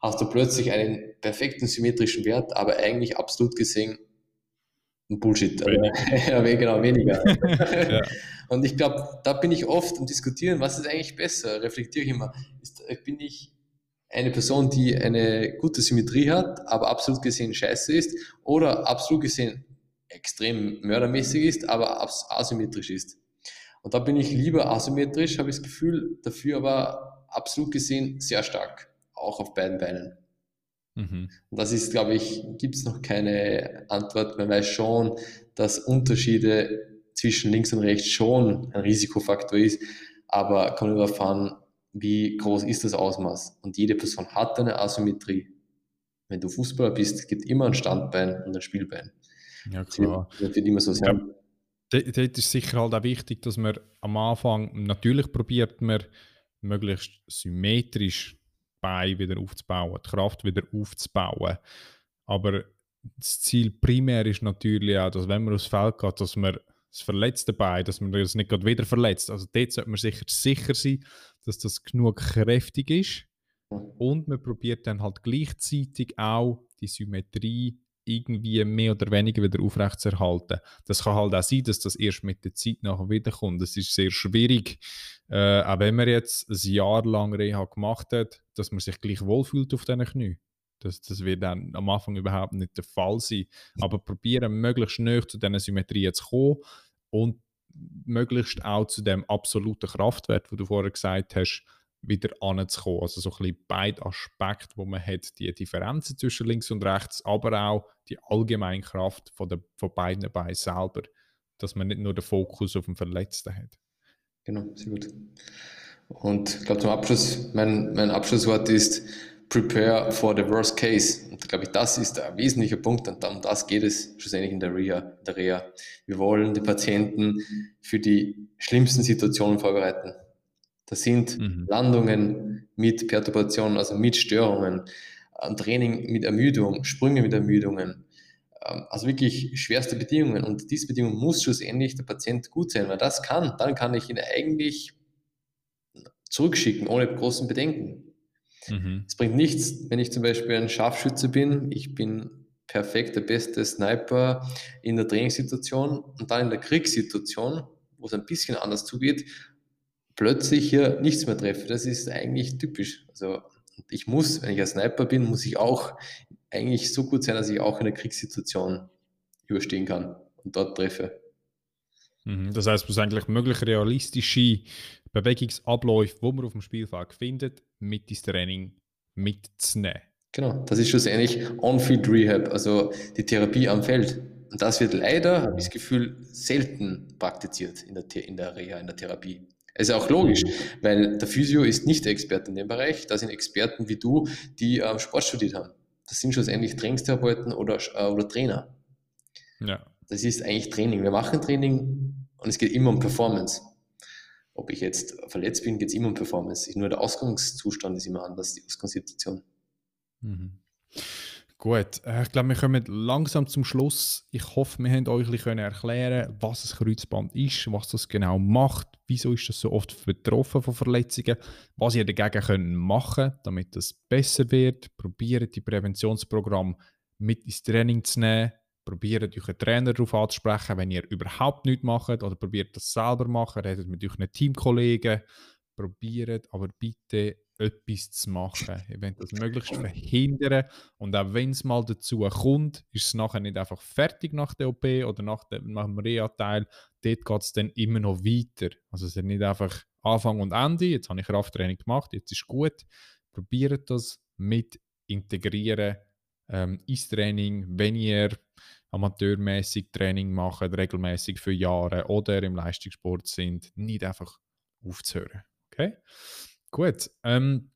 hast du plötzlich einen perfekten symmetrischen Wert, aber eigentlich absolut gesehen Bullshit. ja, genau, weniger. ja. Und ich glaube, da bin ich oft am Diskutieren, was ist eigentlich besser? Reflektiere ich immer. Ist, äh, bin ich eine Person, die eine gute Symmetrie hat, aber absolut gesehen scheiße ist, oder absolut gesehen extrem mördermäßig ist, aber asymmetrisch ist? Und da bin ich lieber asymmetrisch, habe ich das Gefühl, dafür aber absolut gesehen sehr stark auch auf beiden Beinen. Mhm. Das ist, glaube ich, gibt es noch keine Antwort. Man weiß schon, dass Unterschiede zwischen links und rechts schon ein Risikofaktor ist, aber kommt darauf an, wie groß ist das Ausmaß. Und jede Person hat eine Asymmetrie. Wenn du Fußballer bist, gibt immer ein Standbein und ein Spielbein. Ja, klar. Das wird immer so sein. Ja, dort ist sicher halt auch wichtig, dass man am Anfang, natürlich probiert man, möglichst symmetrisch Bein wieder aufzubauen, die Kraft wieder aufzubauen. Aber das Ziel primär ist natürlich auch, dass wenn man aufs Feld geht, dass man das verletzte Bein, dass man das nicht wieder verletzt. Also dort sollte man sicher sicher sein, dass das genug kräftig ist. Und man probiert dann halt gleichzeitig auch die Symmetrie irgendwie mehr oder weniger wieder aufrechtzuerhalten. Das kann halt auch sein, dass das erst mit der Zeit nachher wiederkommt. Das ist sehr schwierig, äh, auch wenn man jetzt ein Jahr lang Reha gemacht hat, dass man sich gleich wohlfühlt auf diesen Knie. Das, das wird dann am Anfang überhaupt nicht der Fall sein. Aber probieren, möglichst schnell zu diesen Symmetrien zu kommen und möglichst auch zu dem absoluten Kraftwert, wo du vorher gesagt hast, wieder anzukommen. Also so ein bisschen beide Aspekte, wo man hat, die Differenzen zwischen links und rechts, aber auch die allgemeine Kraft von, der, von beiden Beinen selber, dass man nicht nur den Fokus auf den Verletzten hat. Genau, sehr gut. Und ich glaube zum Abschluss, mein, mein Abschlusswort ist Prepare for the worst case. Und glaube ich, das ist ein wesentlicher Punkt und um das geht es schlussendlich in der Reha. Wir wollen die Patienten für die schlimmsten Situationen vorbereiten. Das sind mhm. Landungen mit Perturbationen, also mit Störungen, ein Training mit Ermüdung, Sprünge mit Ermüdungen, ähm, also wirklich schwerste Bedingungen. Und diese Bedingung muss schlussendlich der Patient gut sein, weil das kann, dann kann ich ihn eigentlich zurückschicken, ohne großen Bedenken. Mhm. Es bringt nichts, wenn ich zum Beispiel ein Scharfschütze bin, ich bin perfekt der beste Sniper in der Trainingssituation und dann in der Kriegssituation, wo es ein bisschen anders zugeht, plötzlich hier nichts mehr treffe. Das ist eigentlich typisch. Also ich muss, wenn ich ein Sniper bin, muss ich auch eigentlich so gut sein, dass ich auch in einer Kriegssituation überstehen kann und dort treffe. Mhm. Das heißt, man muss eigentlich möglich realistische Bewegungsabläufe, die man auf dem Spielfeld findet, mit ins Training mitzunehmen. Genau, das ist schlussendlich On-Field Rehab, also die Therapie am Feld. Und das wird leider, habe ich das Gefühl, selten praktiziert in der, in der Reha, in der Therapie. Ist auch logisch, weil der Physio ist nicht der Experte in dem Bereich. Da sind Experten wie du, die äh, Sport studiert haben. Das sind schlussendlich Trainingstherapeuten oder, äh, oder Trainer. Ja. Das ist eigentlich Training. Wir machen Training und es geht immer um Performance. Ob ich jetzt verletzt bin, geht es immer um Performance. Nur der Ausgangszustand ist immer anders, die Ausgangssituation. Mhm. Gut, äh, ich glaube, wir kommen langsam zum Schluss. Ich hoffe, wir haben euch ein erklären was ein Kreuzband ist, was das genau macht, wieso ist das so oft betroffen von Verletzungen, was ihr dagegen könnt machen damit das besser wird. Probiert die Präventionsprogramme mit ins Training zu nehmen. Probiert einen Trainer darauf anzusprechen, wenn ihr überhaupt nichts macht oder probiert das selber machen. Redet mit euren Teamkollegen. Probiert aber bitte etwas zu machen. Ihr wollt das möglichst verhindern. Und auch wenn es mal dazu kommt, ist es nachher nicht einfach fertig nach der OP oder nach dem, nach dem Reha-Teil. Dort geht es dann immer noch weiter. Also es ist nicht einfach Anfang und Ende. Jetzt habe ich Krafttraining gemacht, jetzt ist gut. Probiert das mit integrieren ähm, ins Training, wenn ihr amateurmäßig Training macht, regelmäßig für Jahre oder im Leistungssport sind, nicht einfach aufzuhören. Okay? Gut. Ähm,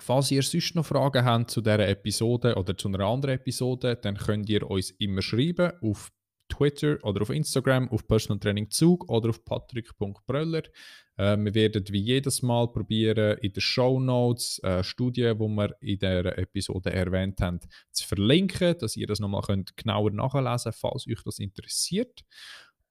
falls ihr sonst noch Fragen habt zu dieser Episode oder zu einer anderen Episode, dann könnt ihr uns immer schreiben auf Twitter oder auf Instagram, auf Personal Training Zug oder auf patrick.bröller. Äh, wir werden wie jedes Mal probieren, in den Show Notes äh, Studien, die wir in der Episode erwähnt haben, zu verlinken, dass ihr das nochmal genauer nachlesen könnt, falls euch das interessiert.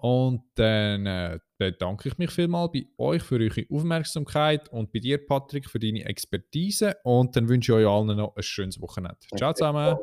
Und dann äh, bedanke ich mich vielmal bei euch für eure Aufmerksamkeit und bei dir, Patrick, für deine Expertise. Und dann wünsche ich euch allen noch ein schönes Wochenende. Ciao zusammen.